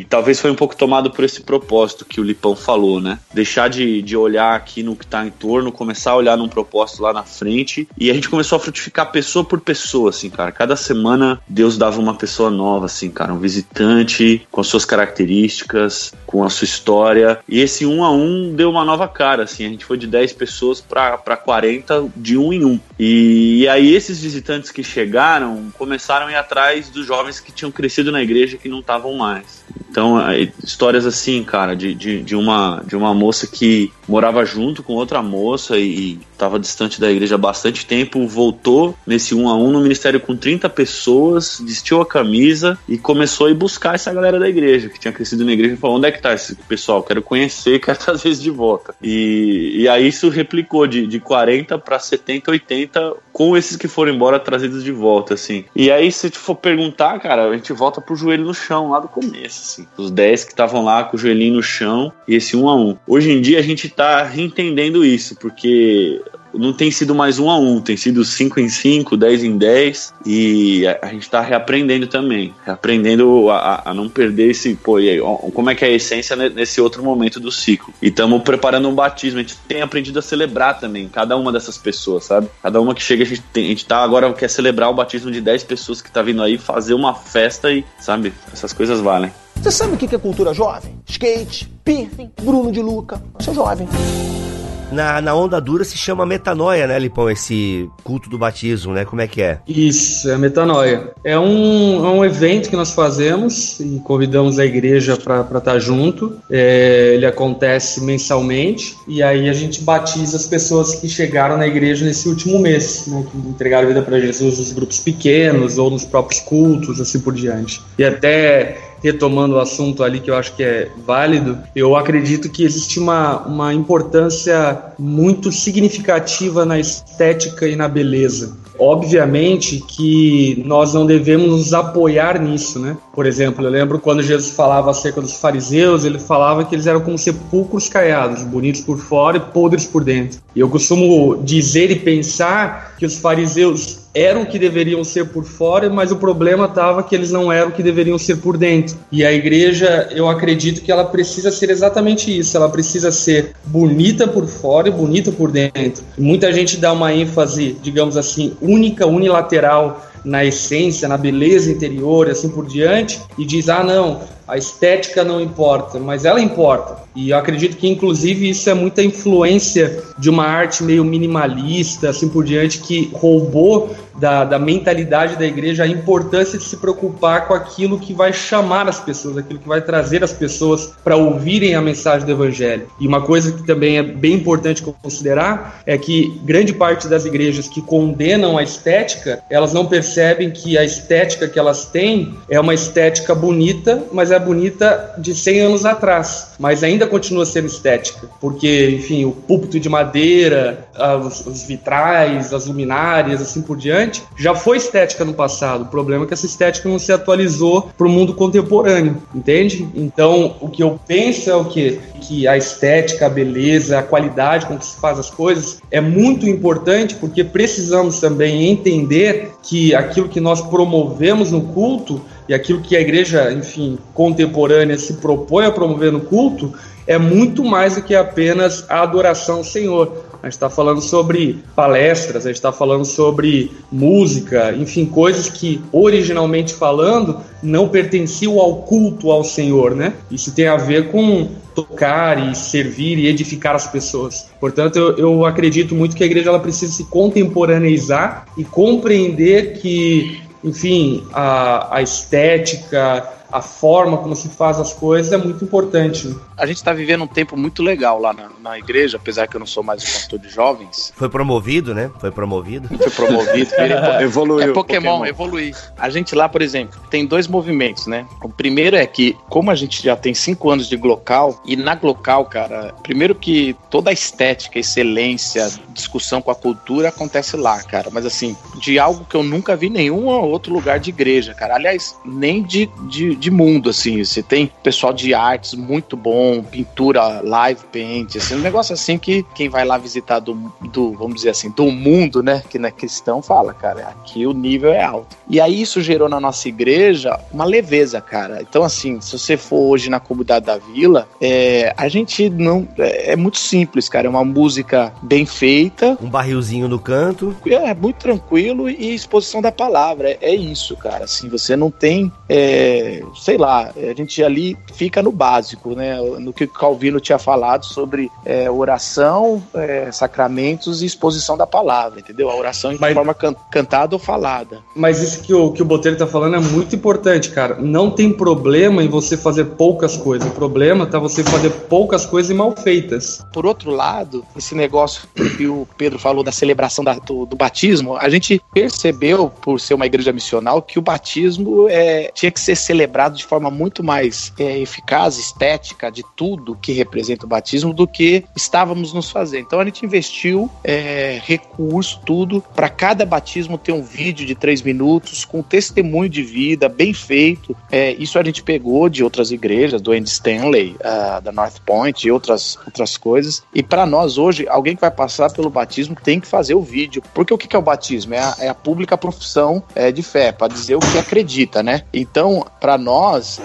e, talvez foi um pouco tomado por esse propósito que o Lipão falou, né? Deixar de, de olhar aqui no que tá em torno, começar a olhar num propósito lá na frente. E a gente começou a frutificar pessoa por pessoa, assim, cara. Cada semana Deus dava uma pessoa nova, assim, cara. Um visitante com as suas características, com a sua história. E esse um a um deu uma nova cara, assim. A gente foi de 10 pessoas para 40 de um em um. E, e aí esses visitantes que chegaram começaram a ir atrás dos jovens que tinham crescido na igreja que não estavam mais. Então, histórias assim, cara, de, de, de, uma, de uma moça que morava junto com outra moça e estava distante da igreja há bastante tempo, voltou nesse um a um no ministério com 30 pessoas, vestiu a camisa e começou a ir buscar essa galera da igreja, que tinha crescido na igreja, e falou: onde é que tá esse pessoal? Quero conhecer, quero trazer eles de volta. E, e aí isso replicou de, de 40 para 70, 80, com esses que foram embora trazidos de volta, assim. E aí, se for perguntar, cara, a gente volta pro joelho no chão, lá do começo, assim. Os 10 que estavam lá com o joelhinho no chão e esse um a um. Hoje em dia a gente tá reentendendo isso, porque não tem sido mais um a um, tem sido cinco em cinco, dez em dez, e a, a gente está reaprendendo também, reaprendendo a, a, não perder esse, pô, e aí, como é que é a essência nesse outro momento do ciclo. E estamos preparando um batismo, a gente tem aprendido a celebrar também, cada uma dessas pessoas, sabe? Cada uma que chega, a gente, tem, a gente tá agora, quer celebrar o batismo de dez pessoas que tá vindo aí, fazer uma festa e, sabe, essas coisas valem. Você sabe o que é cultura jovem? Skate, piercing, Bruno de Luca. Você é jovem na, na onda dura se chama metanoia, né, Lipão? Esse culto do batismo, né? Como é que é? Isso, é metanoia. É um, é um evento que nós fazemos e convidamos a igreja para estar tá junto. É, ele acontece mensalmente e aí a gente batiza as pessoas que chegaram na igreja nesse último mês, né, que entregaram a vida para Jesus nos grupos pequenos ou nos próprios cultos, assim por diante. E até retomando o assunto ali que eu acho que é válido, eu acredito que existe uma, uma importância muito significativa na estética e na beleza. Obviamente que nós não devemos nos apoiar nisso, né? Por exemplo, eu lembro quando Jesus falava acerca dos fariseus, ele falava que eles eram como sepulcros caiados, bonitos por fora e podres por dentro. Eu costumo dizer e pensar que os fariseus eram o que deveriam ser por fora, mas o problema estava que eles não eram o que deveriam ser por dentro. E a igreja, eu acredito que ela precisa ser exatamente isso, ela precisa ser bonita por fora e bonita por dentro. Muita gente dá uma ênfase, digamos assim, única, unilateral na essência, na beleza interior e assim por diante, e diz: ah, não, a estética não importa, mas ela importa. E eu acredito que, inclusive, isso é muita influência de uma arte meio minimalista, assim por diante, que roubou da, da mentalidade da igreja a importância de se preocupar com aquilo que vai chamar as pessoas, aquilo que vai trazer as pessoas para ouvirem a mensagem do evangelho. E uma coisa que também é bem importante considerar é que grande parte das igrejas que condenam a estética, elas não percebem que a estética que elas têm é uma estética bonita, mas é bonita de 100 anos atrás, mas ainda continua sendo estética, porque, enfim, o púlpito de madeira, os, os vitrais, as luminárias, assim por diante, já foi estética no passado. O problema é que essa estética não se atualizou para o mundo contemporâneo, entende? Então, o que eu penso é o quê? Que a estética, a beleza, a qualidade com que se faz as coisas é muito importante porque precisamos também entender que aquilo que nós promovemos no culto e aquilo que a igreja, enfim, contemporânea se propõe a promover no culto é muito mais do que apenas a adoração ao Senhor. A gente está falando sobre palestras, a gente está falando sobre música, enfim, coisas que, originalmente falando, não pertenciam ao culto ao Senhor, né? Isso tem a ver com tocar e servir e edificar as pessoas. Portanto, eu, eu acredito muito que a igreja ela precisa se contemporaneizar e compreender que enfim, a, a estética, a forma como se faz as coisas é muito importante. A gente está vivendo um tempo muito legal lá na, na, igreja, apesar que eu não sou mais um pastor de jovens. Foi promovido, né? Foi promovido. Foi promovido. Evoluiu. É Pokémon, Pokémon, evoluir. A gente lá, por exemplo, tem dois movimentos, né? O primeiro é que, como a gente já tem cinco anos de Glocal, e na Glocal, cara, primeiro que toda a estética, excelência, discussão com a cultura acontece lá, cara. Mas assim, de algo que eu nunca vi em nenhum outro lugar de igreja, cara. Aliás, nem de, de, de mundo, assim. Você tem pessoal de artes muito bom, pintura live paint, assim, um negócio assim que quem vai lá visitar do, do vamos dizer assim, do mundo, né, que não é cristão, fala, cara, aqui o nível é alto. E aí isso gerou na nossa igreja uma leveza, cara. Então, assim, se você for hoje na comunidade da vila, é, a gente não. É, é muito simples, cara. É uma música bem feita. Um barrilzinho no canto. É, é muito tranquilo e exposição da palavra. É, é isso, cara. Assim, você não tem. É, sei lá, a gente ali fica no básico, né? No que o Calvino tinha falado sobre é, oração, é, sacramentos e exposição da palavra, entendeu? A oração de mas, forma can cantada ou falada. Mas isso que o, que o Botelho tá falando é muito importante, cara. Não tem problema em você fazer poucas coisas. O problema tá você fazer poucas coisas e mal feitas. Por outro lado, esse negócio que o Pedro falou da celebração da, do, do, batismo, a gente percebeu, por ser uma igreja missional, que o batismo é, tinha que ser celebrado lembrado de forma muito mais é, eficaz, estética, de tudo que representa o batismo do que estávamos nos fazendo. Então a gente investiu é, recurso, tudo, para cada batismo ter um vídeo de três minutos com testemunho de vida, bem feito. É, isso a gente pegou de outras igrejas, do Andy Stanley, uh, da North Point e outras, outras coisas. E para nós hoje, alguém que vai passar pelo batismo tem que fazer o vídeo. Porque o que é o batismo? É a, é a pública profissão é, de fé, para dizer o que acredita, né? Então, para nós,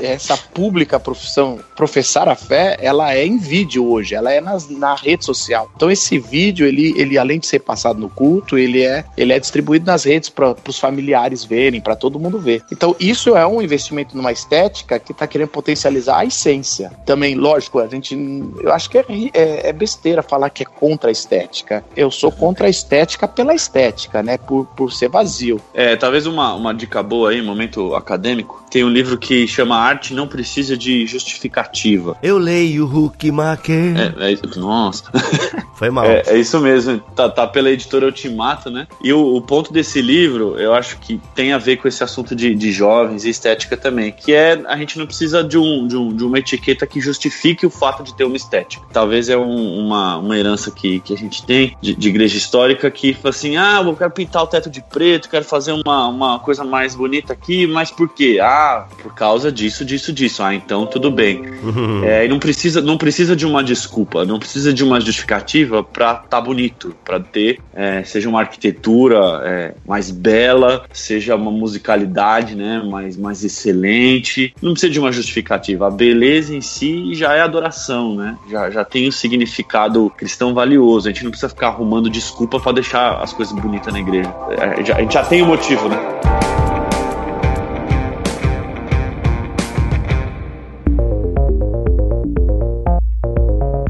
essa pública profissão, professar a fé, ela é em vídeo hoje, ela é nas, na rede social. Então, esse vídeo, ele, ele além de ser passado no culto, ele é, ele é distribuído nas redes para os familiares verem, para todo mundo ver. Então, isso é um investimento numa estética que está querendo potencializar a essência. Também, lógico, a gente. Eu acho que é, é, é besteira falar que é contra a estética. Eu sou contra a estética pela estética, né? Por, por ser vazio. É, talvez uma, uma dica boa aí, momento acadêmico. Tem um livro que chama Arte Não Precisa de Justificativa. Eu leio Huckmacher. É, é, nossa. Foi mal. É, é, isso mesmo. Tá, tá pela editora Ultimato, né? E o, o, ponto desse livro, eu acho que tem a ver com esse assunto de, de jovens e estética também, que é a gente não precisa de, um, de, um, de uma etiqueta que justifique o fato de ter uma estética. Talvez é um, uma, uma herança que, que a gente tem de, de igreja histórica que fala assim: ah, eu quero pintar o teto de preto, quero fazer uma, uma coisa mais bonita aqui, mas por quê? Ah, por causa disso, disso, disso. Ah, então tudo bem. Uhum. É, e não precisa, não precisa de uma desculpa, não precisa de uma justificativa para tá bonito, para ter, é, seja uma arquitetura é, mais bela, seja uma musicalidade, né, mais, mais excelente. Não precisa de uma justificativa. A beleza em si já é adoração, né? Já, já tem um significado cristão valioso. A gente não precisa ficar arrumando desculpa para deixar as coisas bonitas na igreja. É, já, a gente já tem o um motivo, né?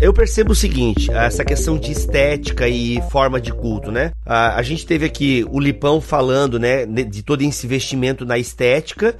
Eu percebo o seguinte, essa questão de estética e forma de culto, né? A, a gente teve aqui o Lipão falando, né, de todo esse investimento na estética.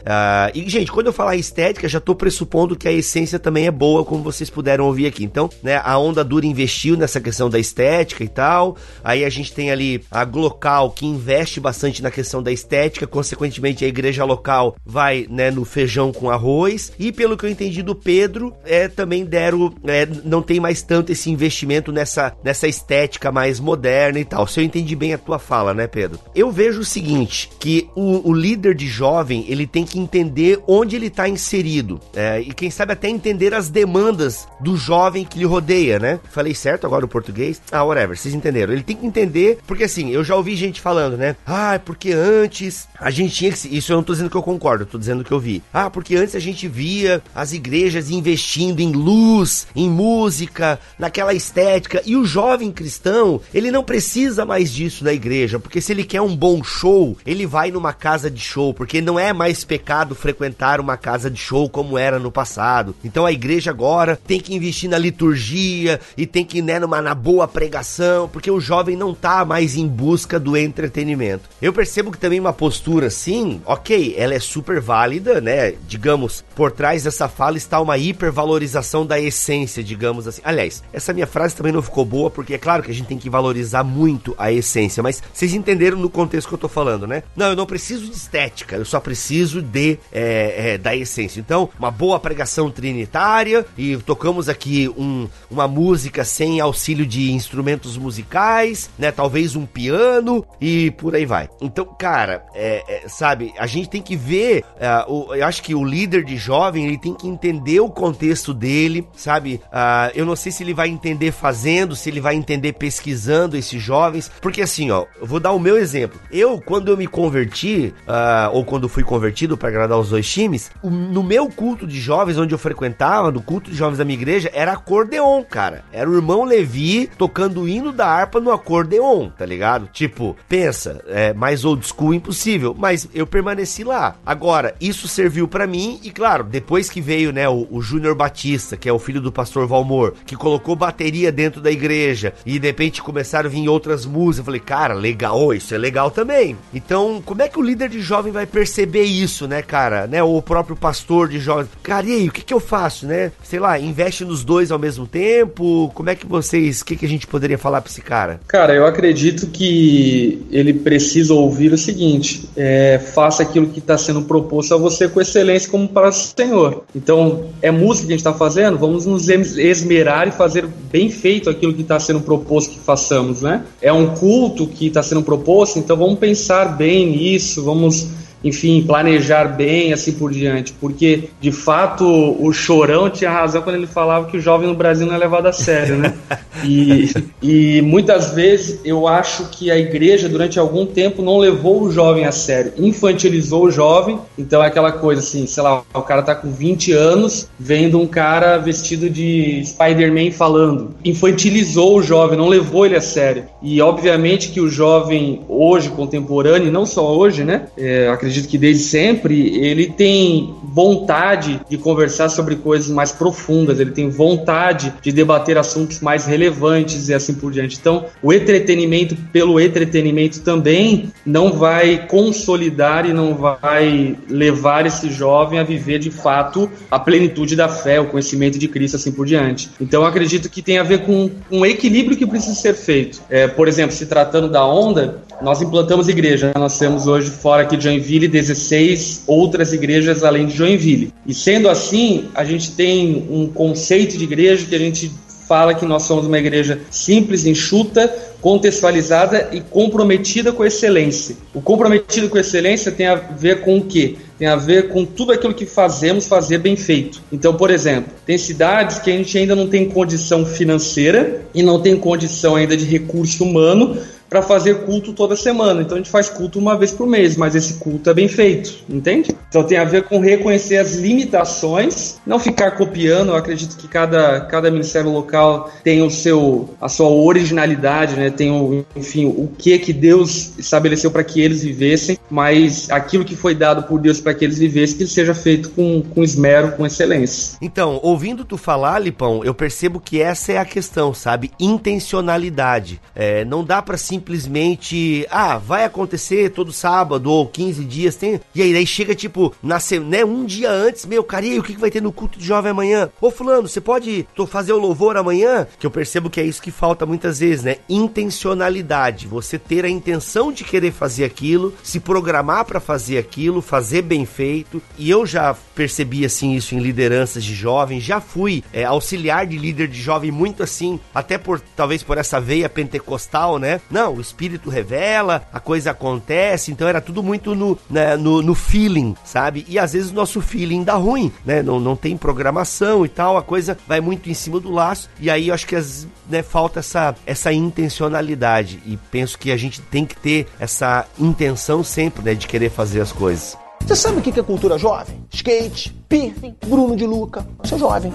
E, gente, quando eu falar estética, já tô pressupondo que a essência também é boa, como vocês puderam ouvir aqui. Então, né, a Onda Dura investiu nessa questão da estética e tal. Aí a gente tem ali a Glocal, que investe bastante na questão da estética. Consequentemente, a igreja local vai, né, no feijão com arroz. E pelo que eu entendi do Pedro, é, também deram, é, não tem mais tanto esse investimento nessa, nessa estética mais moderna e tal. Se eu entendi bem a tua fala, né, Pedro? Eu vejo o seguinte, que o, o líder de jovem, ele tem que entender onde ele está inserido. É, e quem sabe até entender as demandas do jovem que lhe rodeia, né? Falei certo agora o português? Ah, whatever, vocês entenderam. Ele tem que entender, porque assim, eu já ouvi gente falando, né? Ah, porque antes a gente tinha que... Isso eu não tô dizendo que eu concordo, eu tô dizendo que eu vi. Ah, porque antes a gente via as igrejas investindo em luz, em música, naquela estética. E o jovem cristão, ele não precisa mais disso na igreja, porque se ele quer um bom show, ele vai numa casa de show, porque não é mais pecado frequentar uma casa de show como era no passado. Então a igreja agora tem que investir na liturgia e tem que né, numa, na boa pregação, porque o jovem não tá mais em busca do entretenimento. Eu percebo que também uma postura assim, ok, ela é super válida, né? Digamos, por trás dessa fala está uma hipervalorização da essência, digamos assim. Aliás, essa minha frase também não ficou boa, porque é claro que a gente tem que valorizar muito a essência, mas vocês entenderam no contexto que eu tô falando, né? Não, eu não preciso de estética, eu só preciso de é, é, da essência. Então, uma boa pregação trinitária, e tocamos aqui um, uma música sem auxílio de instrumentos musicais, né? Talvez um piano e por aí vai. Então, cara, é, é sabe, a gente tem que ver, é, o, eu acho que o líder de jovem, ele tem que entender o contexto dele, sabe? Uh, eu não sei se ele vai entender fazendo, se ele vai entender pesquisando esses jovens, porque assim, ó, eu vou dar o meu exemplo. Eu, quando eu me converti, uh, ou quando fui convertido para agradar os dois times, o, no meu culto de jovens, onde eu frequentava, no culto de jovens da minha igreja, era acordeon, cara. Era o irmão Levi tocando o hino da harpa no acordeon, tá ligado? Tipo, pensa, é mais old school impossível, mas eu permaneci lá. Agora, isso serviu para mim e, claro, depois que veio, né, o, o Júnior Batista, que é o filho do pastor Valmor, que que colocou bateria dentro da igreja e de repente começaram a vir outras músicas. Eu falei, cara, legal, isso é legal também. Então, como é que o líder de jovem vai perceber isso, né, cara? Né? Ou o próprio pastor de jovem. Cara, e aí, o que, que eu faço, né? Sei lá, investe nos dois ao mesmo tempo? Como é que vocês. O que, que a gente poderia falar pra esse cara? Cara, eu acredito que ele precisa ouvir o seguinte: é, faça aquilo que está sendo proposto a você com excelência, como para o Senhor. Então, é música que a gente está fazendo? Vamos nos esmerar e fazer bem feito aquilo que está sendo proposto que façamos, né? É um culto que está sendo proposto, então vamos pensar bem nisso, vamos enfim, planejar bem, assim por diante. Porque, de fato, o Chorão tinha razão quando ele falava que o jovem no Brasil não é levado a sério, né? E, e muitas vezes eu acho que a igreja, durante algum tempo, não levou o jovem a sério, infantilizou o jovem. Então é aquela coisa assim, sei lá, o cara tá com 20 anos, vendo um cara vestido de Spider-Man falando. Infantilizou o jovem, não levou ele a sério. E obviamente que o jovem hoje, contemporâneo, não só hoje, né? É, acredito acredito que desde sempre ele tem vontade de conversar sobre coisas mais profundas, ele tem vontade de debater assuntos mais relevantes e assim por diante. Então, o entretenimento pelo entretenimento também não vai consolidar e não vai levar esse jovem a viver de fato a plenitude da fé, o conhecimento de Cristo, assim por diante. Então, acredito que tem a ver com um equilíbrio que precisa ser feito. É, por exemplo, se tratando da onda, nós implantamos igreja. Nós temos hoje fora aqui de Joinville 16 outras igrejas além de Joinville. E sendo assim, a gente tem um conceito de igreja que a gente fala que nós somos uma igreja simples, enxuta, contextualizada e comprometida com a excelência. O comprometido com a excelência tem a ver com o quê? Tem a ver com tudo aquilo que fazemos fazer bem feito. Então, por exemplo, tem cidades que a gente ainda não tem condição financeira e não tem condição ainda de recurso humano para fazer culto toda semana. Então a gente faz culto uma vez por mês, mas esse culto é bem feito, entende? Então tem a ver com reconhecer as limitações, não ficar copiando. Eu acredito que cada, cada ministério local tem o seu a sua originalidade, né? Tem o, enfim, o que que Deus estabeleceu para que eles vivessem, mas aquilo que foi dado por Deus para que eles vivessem que seja feito com, com esmero, com excelência. Então, ouvindo tu falar, Lipão, eu percebo que essa é a questão, sabe? Intencionalidade. É, não dá para simplesmente simplesmente, ah, vai acontecer todo sábado ou 15 dias, tem. E aí, daí chega tipo, nasce, né, um dia antes, meu, cara, e aí, o que, que vai ter no culto de jovem amanhã? Ô, fulano, você pode fazer o louvor amanhã? Que eu percebo que é isso que falta muitas vezes, né? Intencionalidade, você ter a intenção de querer fazer aquilo, se programar para fazer aquilo, fazer bem feito. E eu já percebi assim isso em lideranças de jovens, já fui é, auxiliar de líder de jovem muito assim, até por talvez por essa veia pentecostal, né? Não, o espírito revela, a coisa acontece, então era tudo muito no, né, no, no, feeling, sabe? E às vezes o nosso feeling dá ruim, né? Não, não tem programação e tal, a coisa vai muito em cima do laço, e aí eu acho que as, né, falta essa, essa intencionalidade, e penso que a gente tem que ter essa intenção sempre, né, de querer fazer as coisas. Você sabe o que é cultura jovem? Skate, piercing, Bruno de Luca. Eu sou jovem.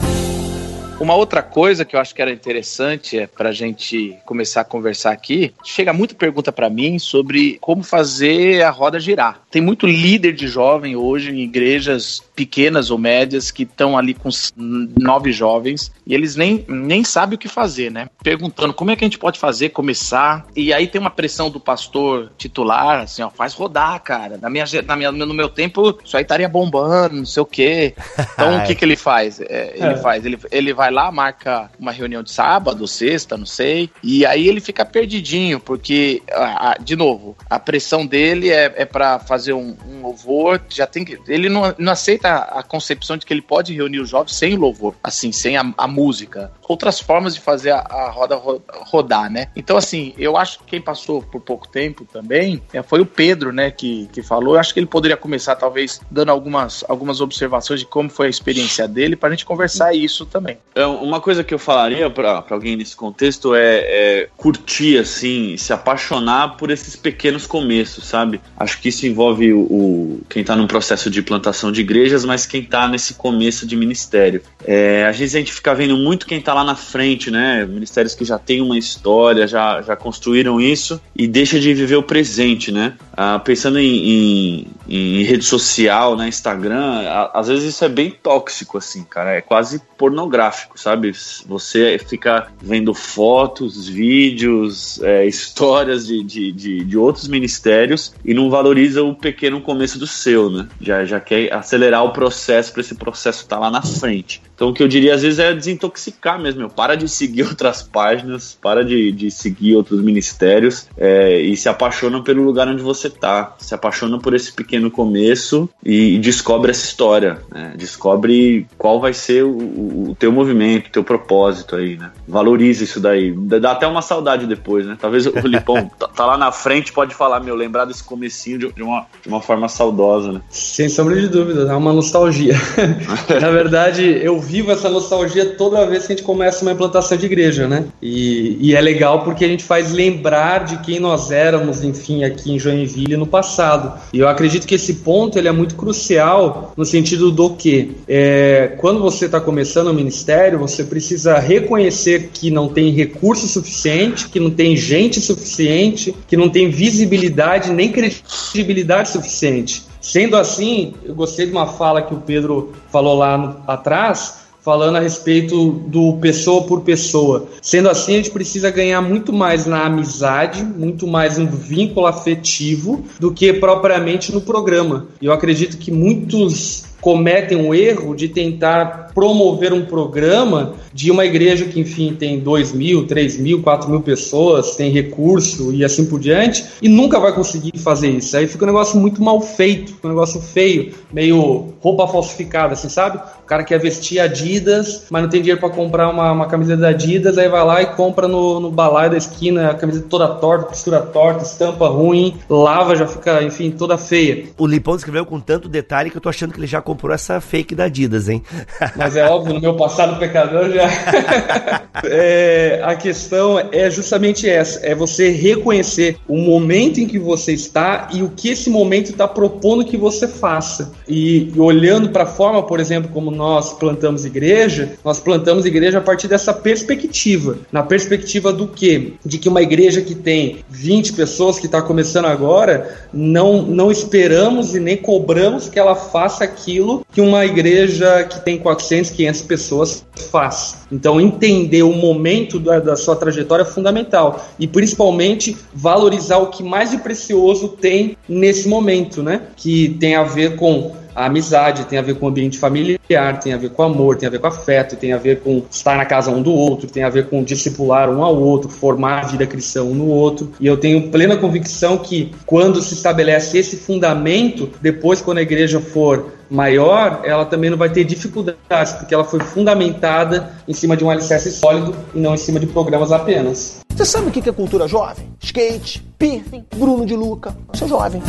Uma outra coisa que eu acho que era interessante é para a gente começar a conversar aqui, chega muita pergunta para mim sobre como fazer a roda girar. Tem muito líder de jovem hoje em igrejas pequenas ou médias que estão ali com nove jovens e eles nem, nem sabem o que fazer, né? Perguntando como é que a gente pode fazer, começar. E aí tem uma pressão do pastor titular, assim, ó, faz rodar, cara. Na minha, na minha, no meu tempo, isso aí estaria bombando, não sei o quê. Então o que, que ele faz? É, ele é. faz, ele, ele vai vai lá, marca uma reunião de sábado, sexta, não sei, e aí ele fica perdidinho, porque, de novo, a pressão dele é, é para fazer um, um, louvor, já tem que. Ele não, não aceita a concepção de que ele pode reunir os jovens sem louvor, assim, sem a, a música. Outras formas de fazer a, a, roda rodar, né? Então, assim, eu acho que quem passou por pouco tempo também é, foi o Pedro, né, que, que falou. Eu acho que ele poderia começar, talvez, dando algumas, algumas observações de como foi a experiência dele, para a gente conversar isso também. É, uma coisa que eu falaria para alguém nesse contexto é, é, curtir, assim, se apaixonar por esses pequenos começos, sabe? Acho que isso envolve o, o quem está num processo de plantação de igrejas, mas quem está nesse começo de ministério. É, às vezes a gente fica vendo muito quem está lá na frente, né? Ministérios que já têm uma história, já, já construíram isso e deixa de viver o presente, né? Ah, pensando em, em em rede social, né, Instagram, a, às vezes isso é bem tóxico, assim, cara. É quase pornográfico, sabe? Você fica vendo fotos, vídeos, é, histórias de, de, de, de, outros ministérios e não valoriza o pequeno começo do seu, né? Já, já quer acelerar o processo para esse processo estar tá lá na frente. Então, o que eu diria às vezes é desintoxicar mesmo. Meu. Para de seguir outras páginas, para de, de seguir outros ministérios é, e se apaixona pelo lugar onde você tá. Se apaixona por esse pequeno começo e, e descobre essa história. Né? Descobre qual vai ser o o, teu movimento, o teu propósito aí, né? Valorize isso daí. Dá até uma saudade depois, né? Talvez o Lipão tá, tá, lá na frente, pode falar, meu, lembrar desse comecinho de, de, uma, de uma forma saudosa, né? Sem sombra de dúvida, é uma nostalgia. na verdade, eu vivo essa nostalgia toda vez que a gente começa uma implantação de igreja, né? E, e é legal porque a gente faz lembrar de quem nós éramos, enfim, aqui em Joinville no passado. E eu acredito que esse ponto ele é muito crucial no sentido do que é, quando você está começando o ministério, você precisa reconhecer que não tem recurso suficiente, que não tem gente suficiente, que não tem visibilidade nem credibilidade suficiente. Sendo assim, eu gostei de uma fala que o Pedro falou lá no, atrás, falando a respeito do pessoa por pessoa. Sendo assim, a gente precisa ganhar muito mais na amizade, muito mais no vínculo afetivo do que propriamente no programa. Eu acredito que muitos cometem o erro de tentar promover um programa de uma igreja que, enfim, tem 2 mil, 3 mil, 4 mil pessoas, tem recurso e assim por diante, e nunca vai conseguir fazer isso. Aí fica um negócio muito mal feito, um negócio feio, meio roupa falsificada, assim, sabe? O cara quer vestir Adidas, mas não tem dinheiro para comprar uma, uma camiseta da Adidas, aí vai lá e compra no, no balaio da esquina a camiseta toda torta, costura torta, estampa ruim, lava, já fica, enfim, toda feia. O Lipão escreveu com tanto detalhe que eu tô achando que ele já comprou essa fake da Adidas, hein? Mas é óbvio, no meu passado pecador já. é, a questão é justamente essa: é você reconhecer o momento em que você está e o que esse momento está propondo que você faça. E, e olhando para a forma, por exemplo, como nós plantamos igreja, nós plantamos igreja a partir dessa perspectiva. Na perspectiva do quê? De que uma igreja que tem 20 pessoas que está começando agora, não, não esperamos e nem cobramos que ela faça aquilo aquilo que uma igreja que tem 400, 500 pessoas faz. Então, entender o momento da, da sua trajetória é fundamental e, principalmente, valorizar o que mais de precioso tem nesse momento, né? Que tem a ver com a amizade, tem a ver com o ambiente familiar, tem a ver com amor, tem a ver com afeto, tem a ver com estar na casa um do outro, tem a ver com discipular um ao outro, formar a vida cristã um no outro. E eu tenho plena convicção que quando se estabelece esse fundamento, depois quando a igreja for maior, ela também não vai ter dificuldades, porque ela foi fundamentada em cima de um alicerce sólido e não em cima de programas apenas. Você sabe o que é cultura jovem? Skate, piercing, Bruno de Luca. Você jovem.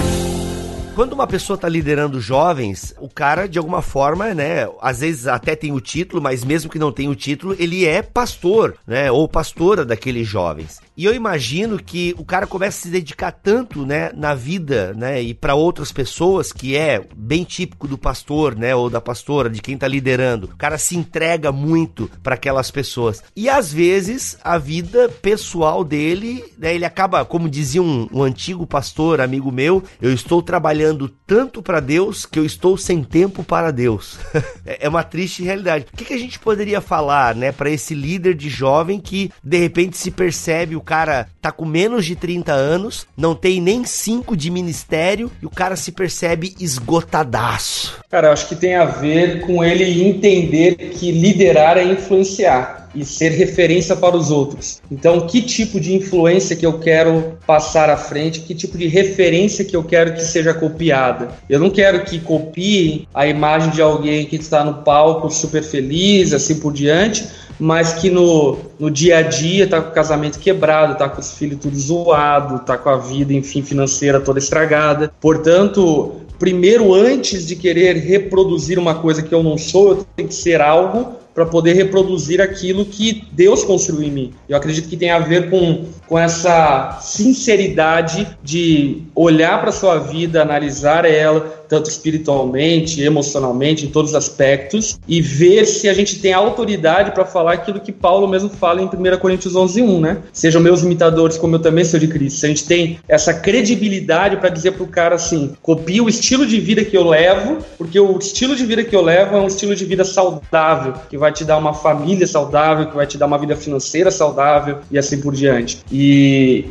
Quando uma pessoa está liderando jovens, o cara, de alguma forma, né, às vezes até tem o título, mas mesmo que não tenha o título, ele é pastor, né, ou pastora daqueles jovens. E eu imagino que o cara começa a se dedicar tanto, né, na vida, né, e para outras pessoas, que é bem típico do pastor, né, ou da pastora, de quem está liderando. O cara se entrega muito para aquelas pessoas. E às vezes a vida pessoal dele, né, ele acaba, como dizia um, um antigo pastor, amigo meu, eu estou trabalhando tanto para Deus que eu estou sem tempo para Deus. É, é uma triste realidade. O que, que a gente poderia falar, né, para esse líder de jovem que de repente se percebe o cara tá com menos de 30 anos, não tem nem 5 de ministério e o cara se percebe esgotadaço? Cara, acho que tem a ver com ele entender que liderar é influenciar e ser referência para os outros. Então, que tipo de influência que eu quero passar à frente, que tipo de referência que eu quero que seja copiada. Eu não quero que copiem a imagem de alguém que está no palco super feliz, assim por diante, mas que no, no dia a dia tá com o casamento quebrado, tá com os filhos tudo zoado, tá com a vida, enfim, financeira toda estragada. Portanto, primeiro, antes de querer reproduzir uma coisa que eu não sou, eu tenho que ser algo para poder reproduzir aquilo que Deus construiu em mim. Eu acredito que tem a ver com, com essa sinceridade de olhar para sua vida, analisar ela, tanto espiritualmente, emocionalmente, em todos os aspectos, e ver se a gente tem autoridade para falar aquilo que Paulo mesmo fala em 1 Coríntios 11:1, né? Sejam meus imitadores como eu também sou de Cristo. Se a gente tem essa credibilidade para dizer para o cara assim, copie o estilo de vida que eu levo, porque o estilo de vida que eu levo é um estilo de vida saudável, que vai te dar uma família saudável, que vai te dar uma vida financeira saudável e assim por diante. E,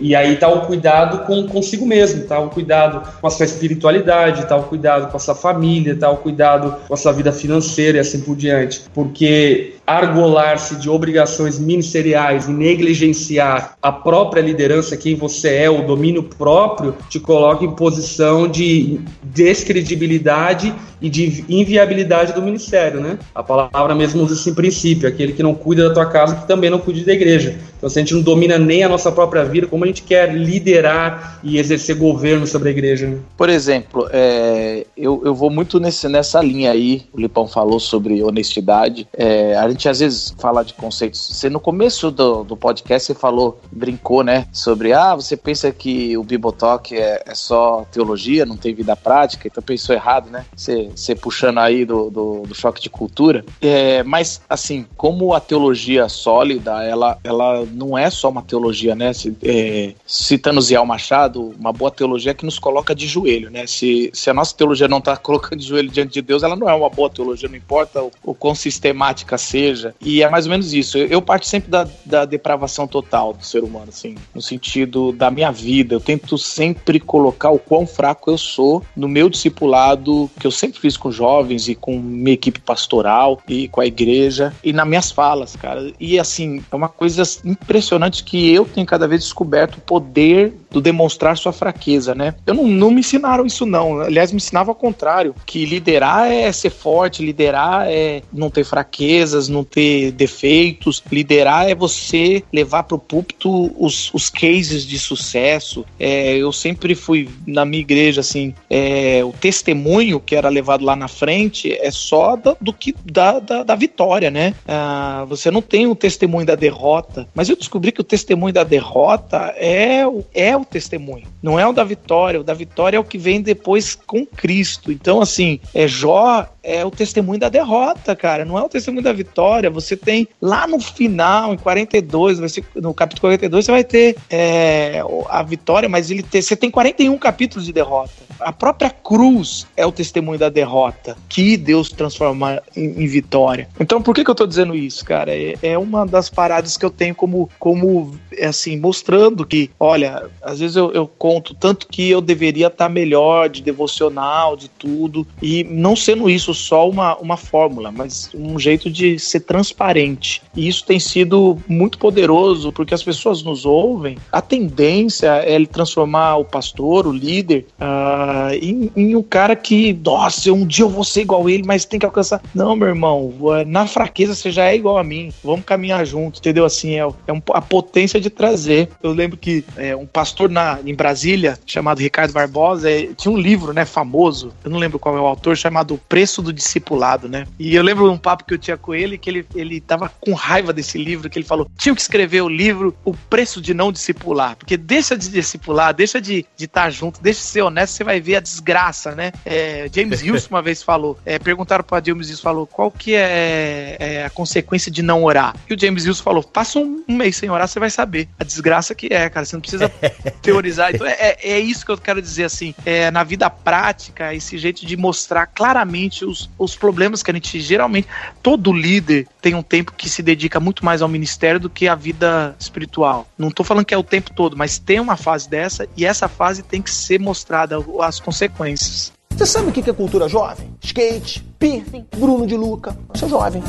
e aí tá o cuidado com consigo mesmo, tá o cuidado com a sua espiritualidade, tá o cuidado cuidado com a sua família, tá? o cuidado com a sua vida financeira e assim por diante. Porque argolar-se de obrigações ministeriais e negligenciar a própria liderança, quem você é, o domínio próprio, te coloca em posição de descredibilidade e de inviabilidade do ministério, né? A palavra mesmo usa esse princípio, aquele que não cuida da tua casa, que também não cuida da igreja. Então, se a gente não domina nem a nossa própria vida, como a gente quer liderar e exercer governo sobre a igreja? Né? Por exemplo, é, eu, eu vou muito nesse, nessa linha aí, o Lipão falou sobre honestidade. É, a gente às vezes fala de conceitos. Você no começo do, do podcast você falou, brincou, né? Sobre ah, você pensa que o Bibotalk é, é só teologia, não tem vida prática, então pensou errado, né? Você, você puxando aí do, do, do choque de cultura. É, mas assim, como a teologia sólida, ela, ela não é só uma teologia, né? Se, é, citando Ziel Machado, uma boa teologia que nos coloca de joelho, né? Se, se a nossa teologia não está colocando de joelho diante de Deus, ela não é uma boa teologia, não importa o, o quão sistemática seja seja. E é mais ou menos isso. Eu, eu parto sempre da, da depravação total do ser humano, assim, no sentido da minha vida. Eu tento sempre colocar o quão fraco eu sou no meu discipulado, que eu sempre fiz com jovens e com minha equipe pastoral e com a igreja, e nas minhas falas, cara. E assim, é uma coisa impressionante que eu tenho cada vez descoberto o poder do demonstrar sua fraqueza, né? Eu não, não me ensinaram isso, não. Aliás, me ensinavam ao contrário, que liderar é ser forte, liderar é não ter fraquezas, não ter defeitos. Liderar é você levar para o púlpito os, os cases de sucesso. É, eu sempre fui na minha igreja assim, é, o testemunho que era levado lá na frente é só do, do que da, da, da, vitória, né? Ah, você não tem o testemunho da derrota, mas eu descobri que o testemunho da derrota é, é o testemunho, não é o da vitória. O da vitória é o que vem depois com Cristo. Então, assim, é Jó é o testemunho da derrota, cara, não é o testemunho da vitória. Você tem lá no final, em 42, no capítulo 42, você vai ter é, a vitória, mas ele tem, você tem 41 capítulos de derrota. A própria cruz é o testemunho da derrota que Deus transforma em, em vitória. Então, por que, que eu tô dizendo isso, cara? É, é, uma das paradas que eu tenho como, como assim, mostrando que, olha, às vezes eu, eu conto tanto que eu deveria estar tá melhor de devocional, de tudo, e não sendo isso só uma, uma fórmula, mas um jeito de ser transparente. E isso tem sido muito poderoso, porque as pessoas nos ouvem. A tendência é transformar o pastor, o líder, uh, em, em, um cara que, nossa, um dia eu vou ser igual ele, mas tem que alcançar. Não, meu irmão, na fraqueza você já é igual a mim. Vamos caminhar juntos, entendeu? Assim, é, é um, a potência de trazer. Eu lembro que é, um pastor na, em Brasília, chamado Ricardo Barbosa, é, tinha um livro, né, famoso, eu não lembro qual é o autor, chamado O Preço do Discipulado, né? E eu lembro um papo que eu tinha com ele, que ele, ele tava com raiva desse livro, que ele falou, tinha que escrever o livro O Preço de Não Discipular, porque deixa de discipular, deixa de estar de tá junto, deixa de ser honesto, você vai ver a desgraça, né? É, James Houston uma vez falou, é, perguntaram para James Houston, falou, qual que é, é, a consequência de não orar? E o James Houston falou, passa um, um mês sem orar, você vai saber a desgraça que é, cara, você não precisa teorizar. Então é, é, é isso que eu quero dizer, assim, é, na vida prática, esse jeito de mostrar claramente os, os problemas que a gente geralmente. Todo líder tem um tempo que se dedica muito mais ao ministério do que à vida espiritual. Não tô falando que é o tempo todo, mas tem uma fase dessa e essa fase tem que ser mostrada as consequências. Você sabe o que é cultura jovem? Skate, piercing, Bruno de Luca. Eu sou jovem.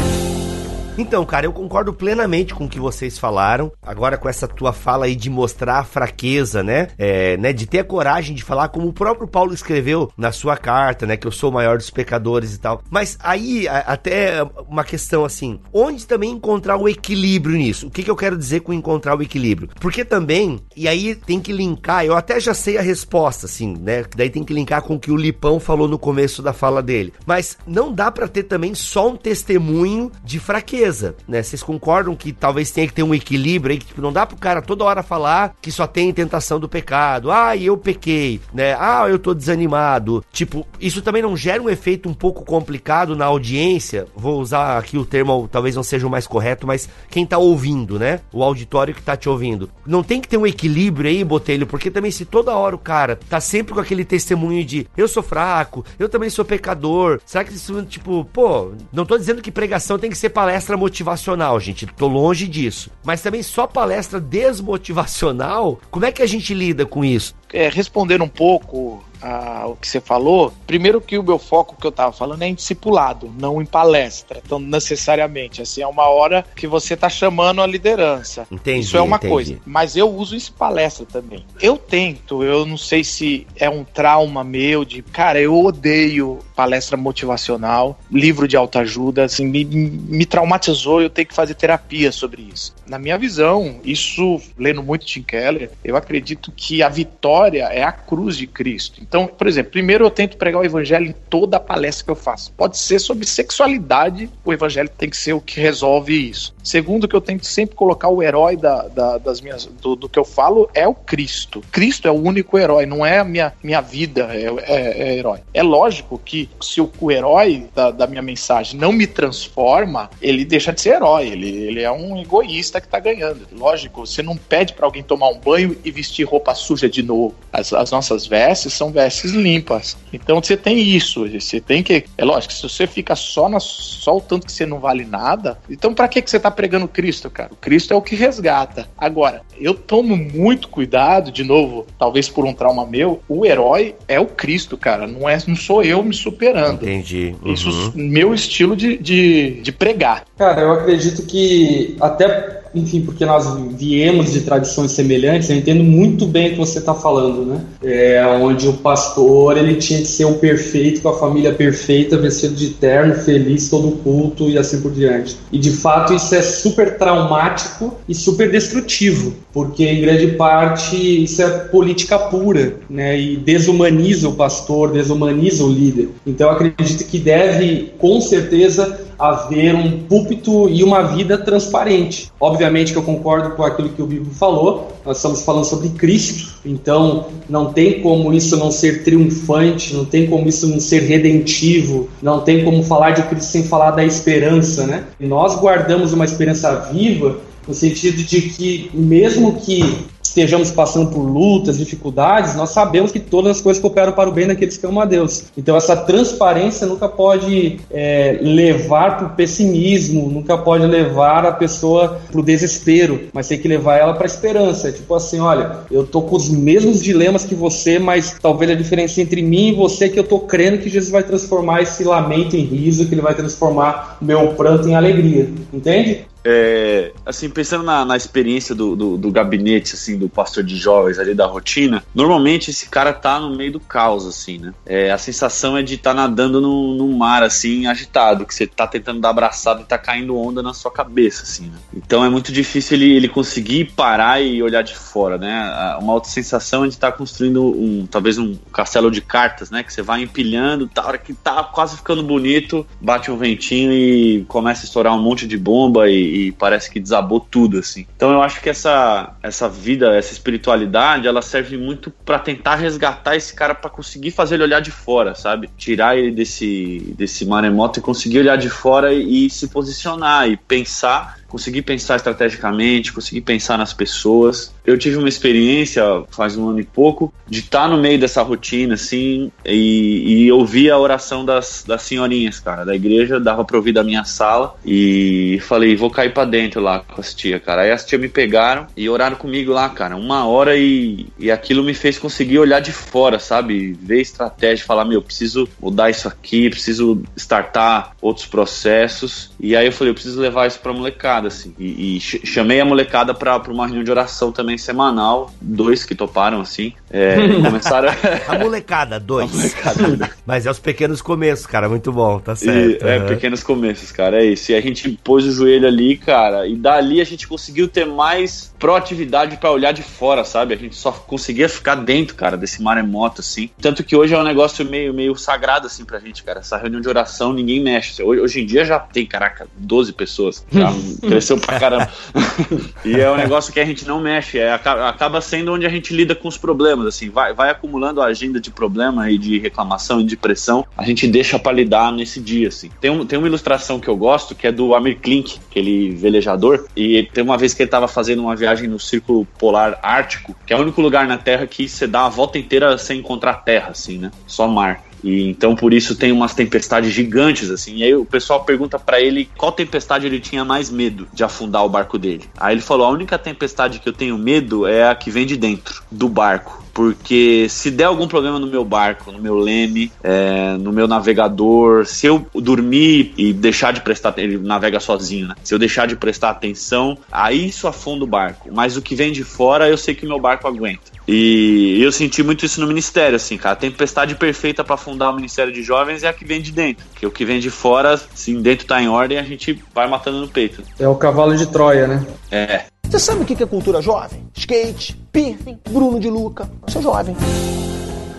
Então, cara, eu concordo plenamente com o que vocês falaram. Agora, com essa tua fala aí de mostrar a fraqueza, né? É, né? De ter a coragem de falar, como o próprio Paulo escreveu na sua carta, né? Que eu sou o maior dos pecadores e tal. Mas aí, a, até uma questão assim: onde também encontrar o equilíbrio nisso? O que, que eu quero dizer com encontrar o equilíbrio? Porque também, e aí tem que linkar, eu até já sei a resposta, assim, né? Daí tem que linkar com o que o Lipão falou no começo da fala dele. Mas não dá para ter também só um testemunho de fraqueza beleza, né? Vocês concordam que talvez tenha que ter um equilíbrio aí, que tipo, não dá pro cara toda hora falar que só tem tentação do pecado. Ah, eu pequei, né? Ah, eu tô desanimado. Tipo, isso também não gera um efeito um pouco complicado na audiência. Vou usar aqui o termo, talvez não seja o mais correto, mas quem tá ouvindo, né? O auditório que tá te ouvindo. Não tem que ter um equilíbrio aí, Botelho, porque também se toda hora o cara tá sempre com aquele testemunho de eu sou fraco, eu também sou pecador. Será que isso, tipo, pô, não tô dizendo que pregação tem que ser palestra motivacional, gente. Tô longe disso. Mas também só palestra desmotivacional, como é que a gente lida com isso? É, responder um pouco ao que você falou, primeiro que o meu foco que eu estava falando é em discipulado, não em palestra. Então, necessariamente, assim, é uma hora que você está chamando a liderança. Entendi, isso é uma entendi. coisa. Mas eu uso isso em palestra também. Eu tento, eu não sei se é um trauma meu de, cara, eu odeio palestra motivacional, livro de autoajuda, assim, me, me traumatizou, eu tenho que fazer terapia sobre isso. Na minha visão, isso, lendo muito Tim Keller, eu acredito que a vitória é a cruz de Cristo. Então, por exemplo, primeiro eu tento pregar o evangelho em toda a palestra que eu faço. Pode ser sobre sexualidade, o evangelho tem que ser o que resolve isso. Segundo, que eu tento sempre colocar o herói da, da- das minhas, do, do que eu falo é o Cristo. Cristo é o único herói, não é a minha, minha vida é, é- é herói. É lógico que se o, o herói da, da minha mensagem não me transforma, ele deixa de ser herói. Ele, ele é um egoísta que tá ganhando. Lógico, você não pede para alguém tomar um banho e vestir roupa suja de novo. As, as nossas vestes são vestes limpas. Então você tem isso. Você tem que. É lógico, se você fica só, na, só o tanto que você não vale nada, então para que, que você tá pregando Cristo, cara? O Cristo é o que resgata. Agora, eu tomo muito cuidado, de novo, talvez por um trauma meu, o herói é o Cristo, cara. Não, é, não sou eu me superando. Entendi. Isso Uhum. meu estilo de, de, de pregar. Cara, eu acredito que até, enfim, porque nós viemos de tradições semelhantes, eu entendo muito bem o que você está falando, né? É, onde o pastor ele tinha que ser o perfeito, com a família perfeita, vestido de terno, feliz, todo culto e assim por diante. E de fato isso é super traumático e super destrutivo, porque em grande parte isso é política pura, né? E desumaniza o pastor, desumaniza o líder. Então eu acredito que deve, com certeza, haver um púlpito e uma vida transparente. Obviamente que eu concordo com aquilo que o Bibo falou, nós estamos falando sobre Cristo, então não tem como isso não ser triunfante, não tem como isso não ser redentivo, não tem como falar de Cristo sem falar da esperança, né? E nós guardamos uma esperança viva no sentido de que mesmo que estejamos passando por lutas, dificuldades, nós sabemos que todas as coisas cooperam para o bem daqueles que amam a Deus. Então essa transparência nunca pode é, levar para o pessimismo, nunca pode levar a pessoa para o desespero, mas tem que levar ela para a esperança. É tipo assim, olha, eu tô com os mesmos dilemas que você, mas talvez a diferença entre mim e você é que eu tô crendo que Jesus vai transformar esse lamento em riso, que ele vai transformar meu pranto em alegria. Entende? É, assim, pensando na, na experiência do, do, do gabinete, assim, do pastor de jovens ali da rotina, normalmente esse cara tá no meio do caos, assim, né? É, a sensação é de estar tá nadando num, mar, assim, agitado, que você tá tentando dar abraçado e tá caindo onda na sua cabeça, assim, né? Então é muito difícil ele, ele conseguir parar e olhar de fora, né? Uma outra sensação é de estar construindo um, talvez um castelo de cartas, né? Que você vai empilhando, tá, hora que tá quase ficando bonito, bate um ventinho e começa a estourar um monte de bomba e, e parece que desabou tudo, assim. Então eu acho que essa, essa vida, essa espiritualidade, ela serve muito pra tentar resgatar esse cara pra conseguir fazer ele olhar de fora, sabe? Tirar ele desse, desse maremoto e conseguir olhar de fora e, e se posicionar e pensar conseguir pensar estrategicamente, conseguir pensar nas pessoas. Eu tive uma experiência faz um ano e pouco de estar no meio dessa rotina, assim, e, e ouvir a oração das, das senhorinhas, cara, da igreja, dava pra ouvir da minha sala, e falei, vou cair pra dentro lá com as tia, cara. Aí as tia me pegaram e oraram comigo lá, cara, uma hora e, e aquilo me fez conseguir olhar de fora, sabe? Ver estratégia, falar, meu, preciso mudar isso aqui, preciso startar outros processos. E aí eu falei, eu preciso levar isso pra molecada, assim. E, e ch- chamei a molecada pra uma reunião de oração também semanal, dois que toparam, assim. É, começaram. A molecada, dois. A molecada. Mas é os pequenos começos, cara. Muito bom, tá certo. E, é, pequenos começos, cara. É isso. E a gente pôs o joelho ali, cara. E dali a gente conseguiu ter mais proatividade para olhar de fora, sabe? A gente só conseguia ficar dentro, cara, desse maremoto, assim. Tanto que hoje é um negócio meio, meio sagrado, assim, pra gente, cara. Essa reunião de oração, ninguém mexe. Hoje, hoje em dia já tem, caraca, 12 pessoas. Já cresceu pra caramba. e é um negócio que a gente não mexe. É, acaba sendo onde a gente lida com os problemas, assim. Vai, vai acumulando a agenda de problema e de reclamação e de pressão. A gente deixa pra lidar nesse dia, assim. Tem, um, tem uma ilustração que eu gosto, que é do Amir Klink, aquele velejador. E tem uma vez que ele tava fazendo uma viagem no Círculo Polar Ártico, que é o único lugar na Terra que você dá a volta inteira sem encontrar terra, assim, né? Só mar. E então por isso tem umas tempestades gigantes assim. E aí o pessoal pergunta para ele qual tempestade ele tinha mais medo de afundar o barco dele. Aí ele falou: "A única tempestade que eu tenho medo é a que vem de dentro do barco, porque se der algum problema no meu barco, no meu leme, é, no meu navegador, se eu dormir e deixar de prestar, ele navega sozinho, né? Se eu deixar de prestar atenção, aí isso afunda o barco. Mas o que vem de fora, eu sei que o meu barco aguenta. E eu senti muito isso no ministério, assim, cara. A tempestade perfeita para fundar o Ministério de Jovens é a que vem de dentro. Que o que vem de fora, assim, dentro tá em ordem, a gente vai matando no peito. É o cavalo de Troia, né? É. Você sabe o que é cultura jovem? Skate, piercing, Bruno de Luca. Eu sou jovem.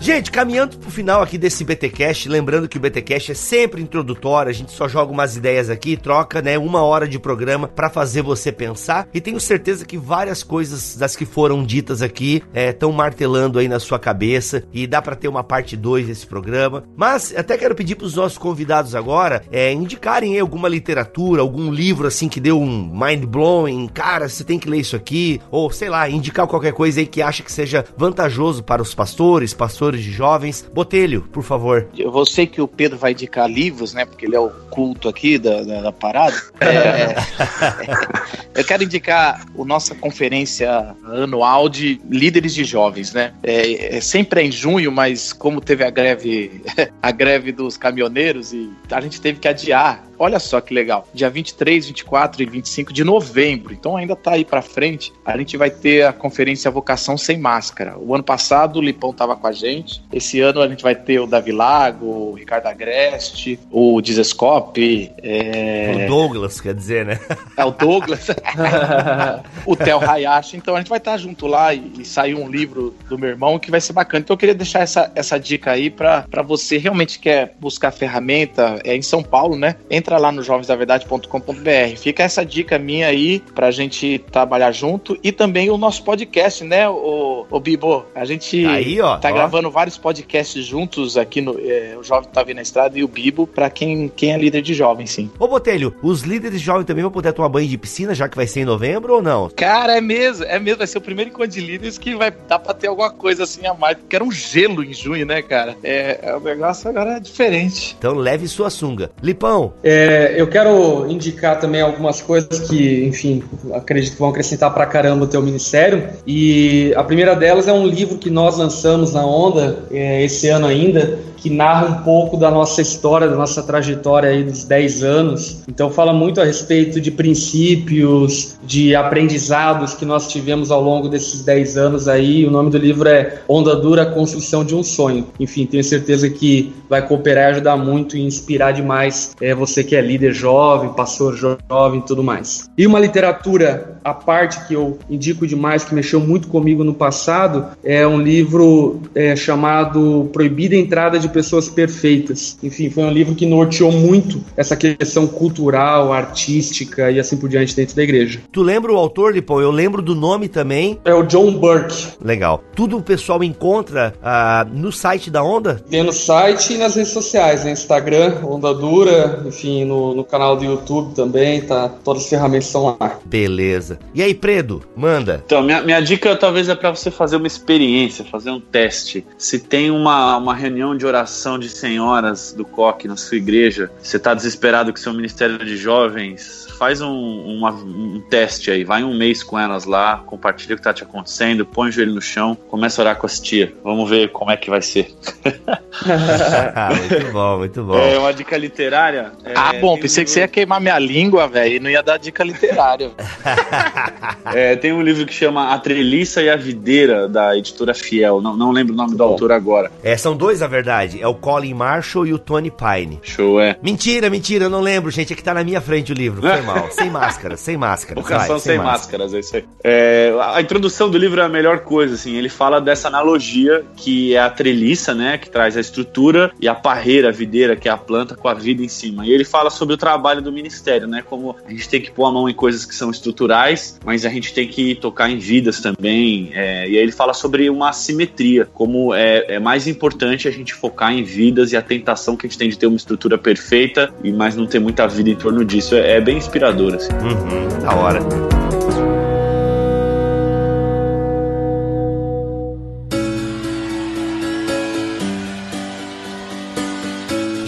Gente, caminhando pro final aqui desse BTcast, lembrando que o BTcast é sempre introdutório, a gente só joga umas ideias aqui, troca, né, uma hora de programa para fazer você pensar, e tenho certeza que várias coisas das que foram ditas aqui estão é, martelando aí na sua cabeça. E dá para ter uma parte 2 desse programa. Mas até quero pedir pros nossos convidados agora é, indicarem aí alguma literatura, algum livro assim que deu um mind blowing, cara, você tem que ler isso aqui, ou sei lá, indicar qualquer coisa aí que acha que seja vantajoso para os pastores, pastores de jovens. Botelho, por favor. Eu sei que o Pedro vai indicar livros, né? Porque ele é o culto aqui da, da, da parada. É, eu quero indicar a nossa conferência anual de líderes de jovens, né? É, é sempre é em junho, mas como teve a greve, a greve dos caminhoneiros e a gente teve que adiar olha só que legal. Dia 23, 24 e 25 de novembro, então ainda tá aí para frente, a gente vai ter a conferência Vocação Sem Máscara. O ano passado o Lipão tava com a gente, esse ano a gente vai ter o Davi Lago, o Ricardo Agreste, o Dizescope. É... O Douglas, quer dizer, né? É, o Douglas. o Theo Hayashi. Então a gente vai estar junto lá e, e sair um livro do meu irmão que vai ser bacana. Então eu queria deixar essa, essa dica aí para você realmente quer buscar ferramenta. É em São Paulo, né? Entra lá no jovensdaverdade.com.br. Fica essa dica minha aí pra gente trabalhar junto e também o nosso podcast, né, o, o Bibo? A gente aí, ó, tá ó. gravando vários podcasts juntos aqui no é, o Jovem Tá Vindo na Estrada e o Bibo pra quem, quem é líder de jovem, sim. Ô Botelho, os líderes de jovem também vão poder tomar banho de piscina, já que vai ser em novembro ou não? Cara, é mesmo, é mesmo, vai ser o primeiro encontro de líderes que vai dar pra ter alguma coisa assim a mais, porque era um gelo em junho, né, cara? É, é o negócio agora é diferente. Então leve sua sunga. Lipão. É, eu quero indicar também algumas coisas que, enfim, acredito que vão acrescentar pra caramba o teu ministério. E a primeira delas é um livro que nós lançamos na Onda é, esse ano ainda, que narra um pouco da nossa história, da nossa trajetória aí dos 10 anos. Então fala muito a respeito de princípios, de aprendizados que nós tivemos ao longo desses 10 anos aí. O nome do livro é Onda Dura, Construção de um Sonho. Enfim, tenho certeza que vai cooperar e ajudar muito e inspirar demais é, você que é líder jovem, pastor jovem e tudo mais. E uma literatura à parte que eu indico demais, que mexeu muito comigo no passado, é um livro é, chamado Proibida Entrada de pessoas perfeitas. Enfim, foi um livro que norteou muito essa questão cultural, artística e assim por diante dentro da igreja. Tu lembra o autor, Lipão? Eu lembro do nome também. É o John Burke. Legal. Tudo o pessoal encontra uh, no site da Onda? Tem no site e nas redes sociais, né? Instagram, Onda Dura, enfim, no, no canal do YouTube também, tá? Todas as ferramentas estão lá. Beleza. E aí, Predo, manda. Então, minha, minha dica talvez é para você fazer uma experiência, fazer um teste. Se tem uma, uma reunião de oração oração de senhoras do coque na sua igreja, você tá desesperado com seu ministério de jovens, faz um, uma, um teste aí, vai um mês com elas lá, compartilha o que tá te acontecendo, põe o joelho no chão, começa a orar com as tia. Vamos ver como é que vai ser. muito bom, muito bom. É uma dica literária. É, ah, bom, pensei um que você ia queimar minha língua, velho, e não ia dar dica literária. é, tem um livro que chama A Treliça e a Videira, da editora Fiel. Não, não lembro o nome do autor agora. É, são dois, na verdade. É o Colin Marshall e o Tony Pine. Show, é. Mentira, mentira, eu não lembro, gente. É que tá na minha frente o livro. Foi mal. sem máscara, sem máscara. O canção sem, sem máscaras, é isso aí. É, a introdução do livro é a melhor coisa, assim. Ele fala dessa analogia que é a treliça, né? Que traz a estrutura e a parreira, a videira, que é a planta com a vida em cima. E ele fala sobre o trabalho do ministério, né? Como a gente tem que pôr a mão em coisas que são estruturais, mas a gente tem que tocar em vidas também. É, e aí ele fala sobre uma simetria, como é, é mais importante a gente focar em vidas e a tentação que a gente tem de ter uma estrutura perfeita, e mas não ter muita vida em torno disso. É, é bem inspirador, assim. Uhum, da hora.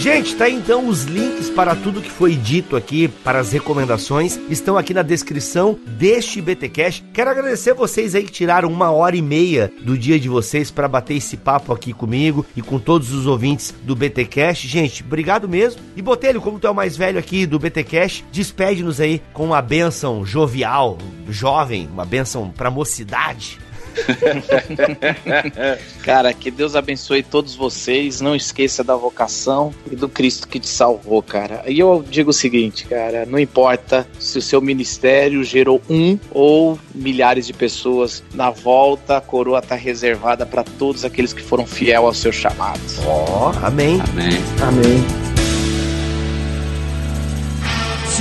Gente, tá aí então os links para tudo que foi dito aqui, para as recomendações, estão aqui na descrição deste BTcast. Quero agradecer vocês aí que tiraram uma hora e meia do dia de vocês para bater esse papo aqui comigo e com todos os ouvintes do BTcast. Gente, obrigado mesmo. E Botelho, como tu é o mais velho aqui do BTcast, despede-nos aí com uma benção jovial, jovem, uma benção pra mocidade. cara, que Deus abençoe todos vocês. Não esqueça da vocação e do Cristo que te salvou, cara. E eu digo o seguinte, cara: não importa se o seu ministério gerou um ou milhares de pessoas, na volta a coroa está reservada para todos aqueles que foram fiel ao seu chamado. Ó, oh, amém. Amém. Amém.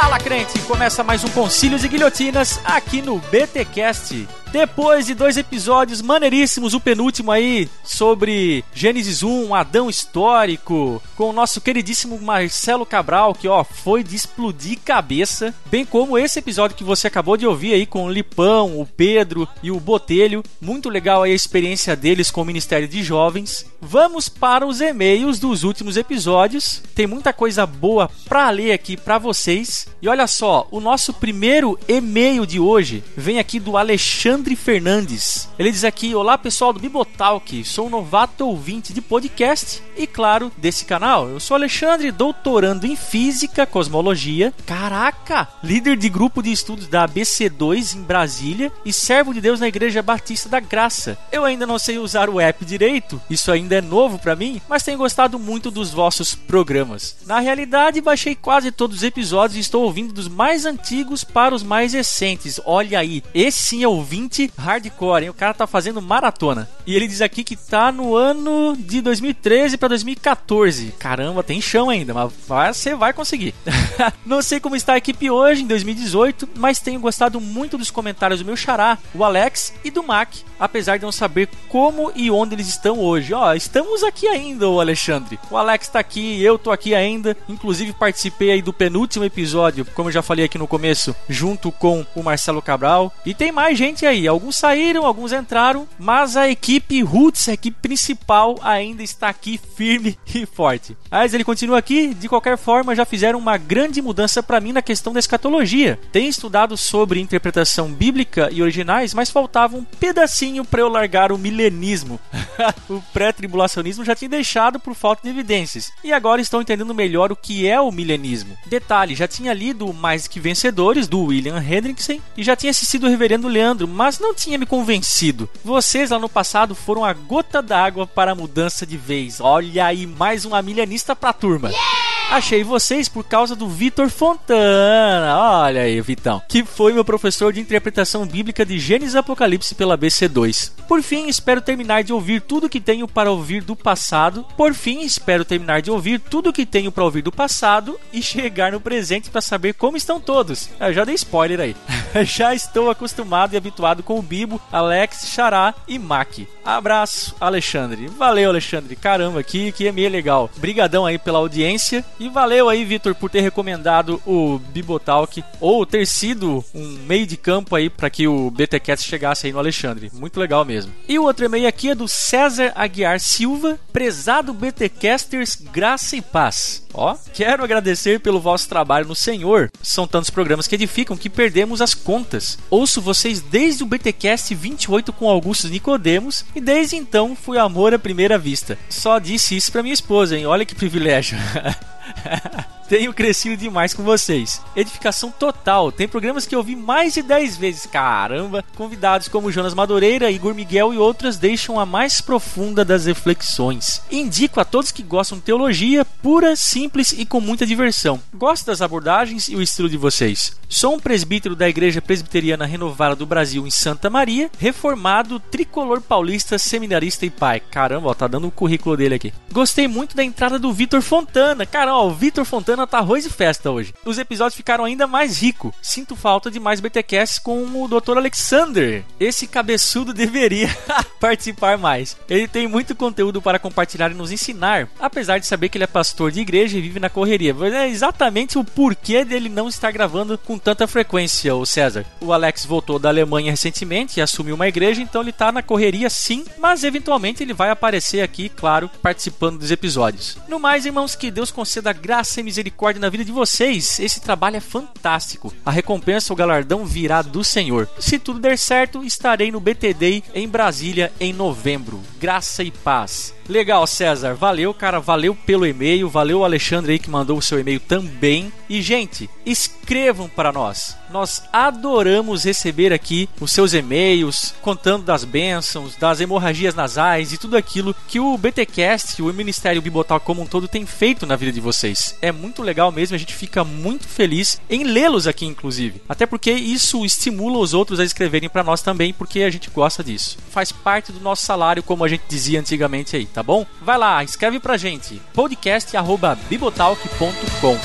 Fala, crente! Começa mais um Concílios e Guilhotinas aqui no BTcast. Depois de dois episódios maneiríssimos, o penúltimo aí sobre Gênesis 1, um Adão histórico, com o nosso queridíssimo Marcelo Cabral, que ó, foi de explodir cabeça, bem como esse episódio que você acabou de ouvir aí com o Lipão, o Pedro e o Botelho. Muito legal aí a experiência deles com o Ministério de Jovens. Vamos para os e-mails dos últimos episódios. Tem muita coisa boa para ler aqui para vocês. E olha só, o nosso primeiro e-mail de hoje vem aqui do Alexandre Fernandes. Ele diz aqui: Olá pessoal do Bibotalk, sou um novato ouvinte de podcast e, claro, desse canal. Eu sou Alexandre, doutorando em Física, Cosmologia. Caraca! Líder de grupo de estudos da ABC2 em Brasília e servo de Deus na Igreja Batista da Graça. Eu ainda não sei usar o app direito, isso ainda é novo para mim, mas tenho gostado muito dos vossos programas. Na realidade, baixei quase todos os episódios e estou ouvindo dos mais antigos para os mais recentes. Olha aí, esse sim é ouvinte hardcore, hein? O cara tá fazendo maratona. E ele diz aqui que tá no ano de 2013 para 2014. Caramba, tem chão ainda, mas você vai conseguir. não sei como está a equipe hoje, em 2018, mas tenho gostado muito dos comentários do meu xará, o Alex e do Mac, apesar de não saber como e onde eles estão hoje. Ó, estamos aqui ainda, o Alexandre. O Alex tá aqui, eu tô aqui ainda. Inclusive participei aí do penúltimo episódio, como eu já falei aqui no começo, junto com o Marcelo Cabral. E tem mais gente aí, Alguns saíram, alguns entraram, mas a equipe Roots, a equipe principal, ainda está aqui firme e forte. Mas ele continua aqui, de qualquer forma, já fizeram uma grande mudança para mim na questão da escatologia. Tenho estudado sobre interpretação bíblica e originais, mas faltava um pedacinho para eu largar o milenismo. o pré-tribulacionismo já tinha deixado por falta de evidências. E agora estou entendendo melhor o que é o milenismo. Detalhe, já tinha lido Mais Que Vencedores, do William Hendrickson, e já tinha assistido o Reverendo Leandro, mas mas não tinha me convencido. Vocês lá no passado foram a gota d'água para a mudança de vez. Olha aí, mais um amilianista pra turma. Yeah! Achei vocês por causa do Vitor Fontana. Olha aí, Vitão. Que foi meu professor de interpretação bíblica de Gênesis Apocalipse pela BC2. Por fim, espero terminar de ouvir tudo que tenho para ouvir do passado. Por fim, espero terminar de ouvir tudo que tenho para ouvir do passado e chegar no presente para saber como estão todos. Eu já dei spoiler aí. já estou acostumado e habituado com o Bibo, Alex, Xará e Mac. Abraço, Alexandre. Valeu, Alexandre. Caramba, que, que e-mail legal. Brigadão aí pela audiência E valeu aí, Vitor, por ter recomendado o Bibotalk ou ter sido um meio de campo aí para que o BTCast chegasse aí no Alexandre. Muito legal mesmo. E o outro e-mail aqui é do César Aguiar Silva, prezado BTcasters, graça e paz. Ó, quero agradecer pelo vosso trabalho no Senhor. São tantos programas que edificam que perdemos as contas. Ouço vocês desde o BTcast 28 com Augusto Nicodemos e desde então fui amor à primeira vista. Só disse isso para minha esposa, hein? Olha que privilégio. Tenho crescido demais com vocês. Edificação total. Tem programas que eu vi mais de 10 vezes. Caramba! Convidados como Jonas Madureira, Igor Miguel e outras deixam a mais profunda das reflexões. Indico a todos que gostam de teologia pura, simples e com muita diversão. Gosto das abordagens e o estilo de vocês. Sou um presbítero da Igreja Presbiteriana Renovada do Brasil em Santa Maria, reformado, tricolor paulista, seminarista e pai. Caramba, ó, tá dando o currículo dele aqui. Gostei muito da entrada do Vitor Fontana. Caramba, ó, o Vitor Fontana tá arroz e festa hoje. Os episódios ficaram ainda mais ricos. Sinto falta de mais BTcasts com o Dr. Alexander. Esse cabeçudo deveria participar mais. Ele tem muito conteúdo para compartilhar e nos ensinar, apesar de saber que ele é pastor de igreja e vive na correria. Mas é exatamente o porquê dele não estar gravando com tanta frequência, o César. O Alex voltou da Alemanha recentemente e assumiu uma igreja, então ele tá na correria sim, mas eventualmente ele vai aparecer aqui, claro, participando dos episódios. No mais, irmãos, que Deus conceda graça e misericórdia misericórdia na vida de vocês. Esse trabalho é fantástico. A recompensa, o galardão virá do Senhor. Se tudo der certo, estarei no BTD em Brasília em novembro. Graça e paz. Legal, César. Valeu, cara. Valeu pelo e-mail. Valeu, Alexandre aí que mandou o seu e-mail também. E, gente, escrevam para nós. Nós adoramos receber aqui os seus e-mails, contando das bênçãos, das hemorragias nasais e tudo aquilo que o BTcast, o Ministério Bibotal como um todo, tem feito na vida de vocês. É muito legal mesmo. A gente fica muito feliz em lê-los aqui, inclusive. Até porque isso estimula os outros a escreverem para nós também, porque a gente gosta disso. Faz parte do nosso salário, como a gente dizia antigamente aí tá bom? Vai lá, escreve pra gente podcast@bibotalk.com.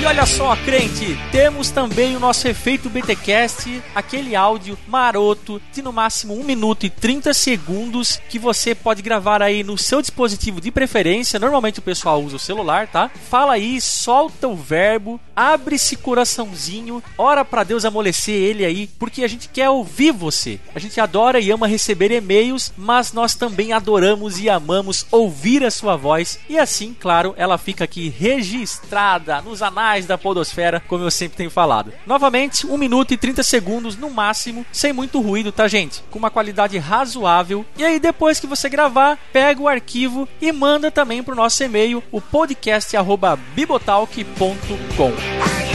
E olha só, crente, temos também o nosso efeito BTcast, aquele áudio maroto de no máximo 1 minuto e 30 segundos que você pode gravar aí no seu dispositivo de preferência. Normalmente o pessoal usa o celular, tá? Fala aí, solta o verbo, abre esse coraçãozinho, ora para Deus amolecer ele aí, porque a gente quer ouvir você. A gente adora e ama receber e-mails, mas nós também adoramos e amamos ouvir a sua voz. E assim, claro, ela fica aqui registrada nos anais da podosfera, como eu sempre tenho falado. Novamente, 1 minuto e 30 segundos no máximo, sem muito ruído, tá, gente? Com uma qualidade razoável. E aí, depois que você gravar, pega o arquivo e manda também pro nosso e-mail, o podcast@bibotalk.com.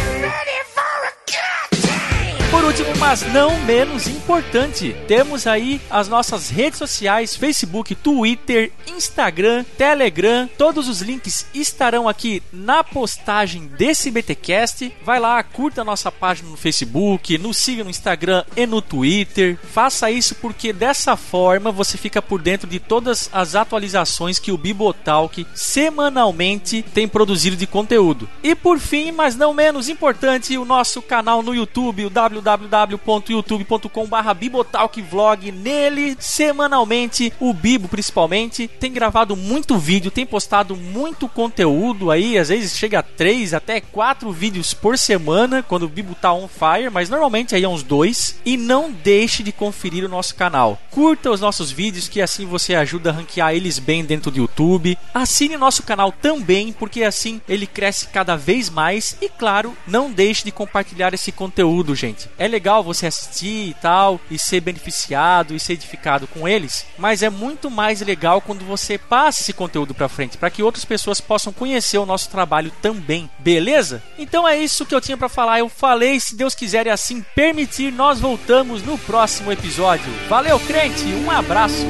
Por último, mas não menos importante, temos aí as nossas redes sociais: Facebook, Twitter, Instagram, Telegram. Todos os links estarão aqui na postagem desse BTcast. Vai lá, curta a nossa página no Facebook, nos siga no Instagram e no Twitter. Faça isso porque dessa forma você fica por dentro de todas as atualizações que o Bibotalk semanalmente tem produzido de conteúdo. E por fim, mas não menos importante, o nosso canal no YouTube, o www www.youtube.com.br Bibotalkvlog. Nele, semanalmente, o Bibo principalmente tem gravado muito vídeo, tem postado muito conteúdo aí, às vezes chega a 3 até 4 vídeos por semana quando o Bibo tá on fire, mas normalmente aí é uns dois. E não deixe de conferir o nosso canal. Curta os nossos vídeos que assim você ajuda a ranquear eles bem dentro do YouTube. Assine nosso canal também, porque assim ele cresce cada vez mais. E claro, não deixe de compartilhar esse conteúdo, gente é legal você assistir e tal, e ser beneficiado e ser edificado com eles, mas é muito mais legal quando você passa esse conteúdo para frente, para que outras pessoas possam conhecer o nosso trabalho também, beleza? Então é isso que eu tinha para falar. Eu falei, se Deus quiser e assim permitir, nós voltamos no próximo episódio. Valeu, crente, um abraço.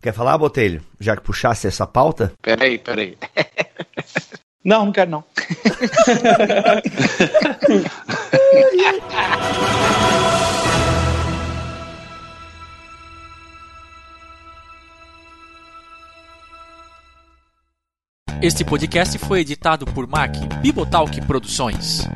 Quer falar, Botelho? Já que puxasse essa pauta? Peraí, peraí. não, não quero não. Este podcast foi editado por Mac Bibotalk Produções.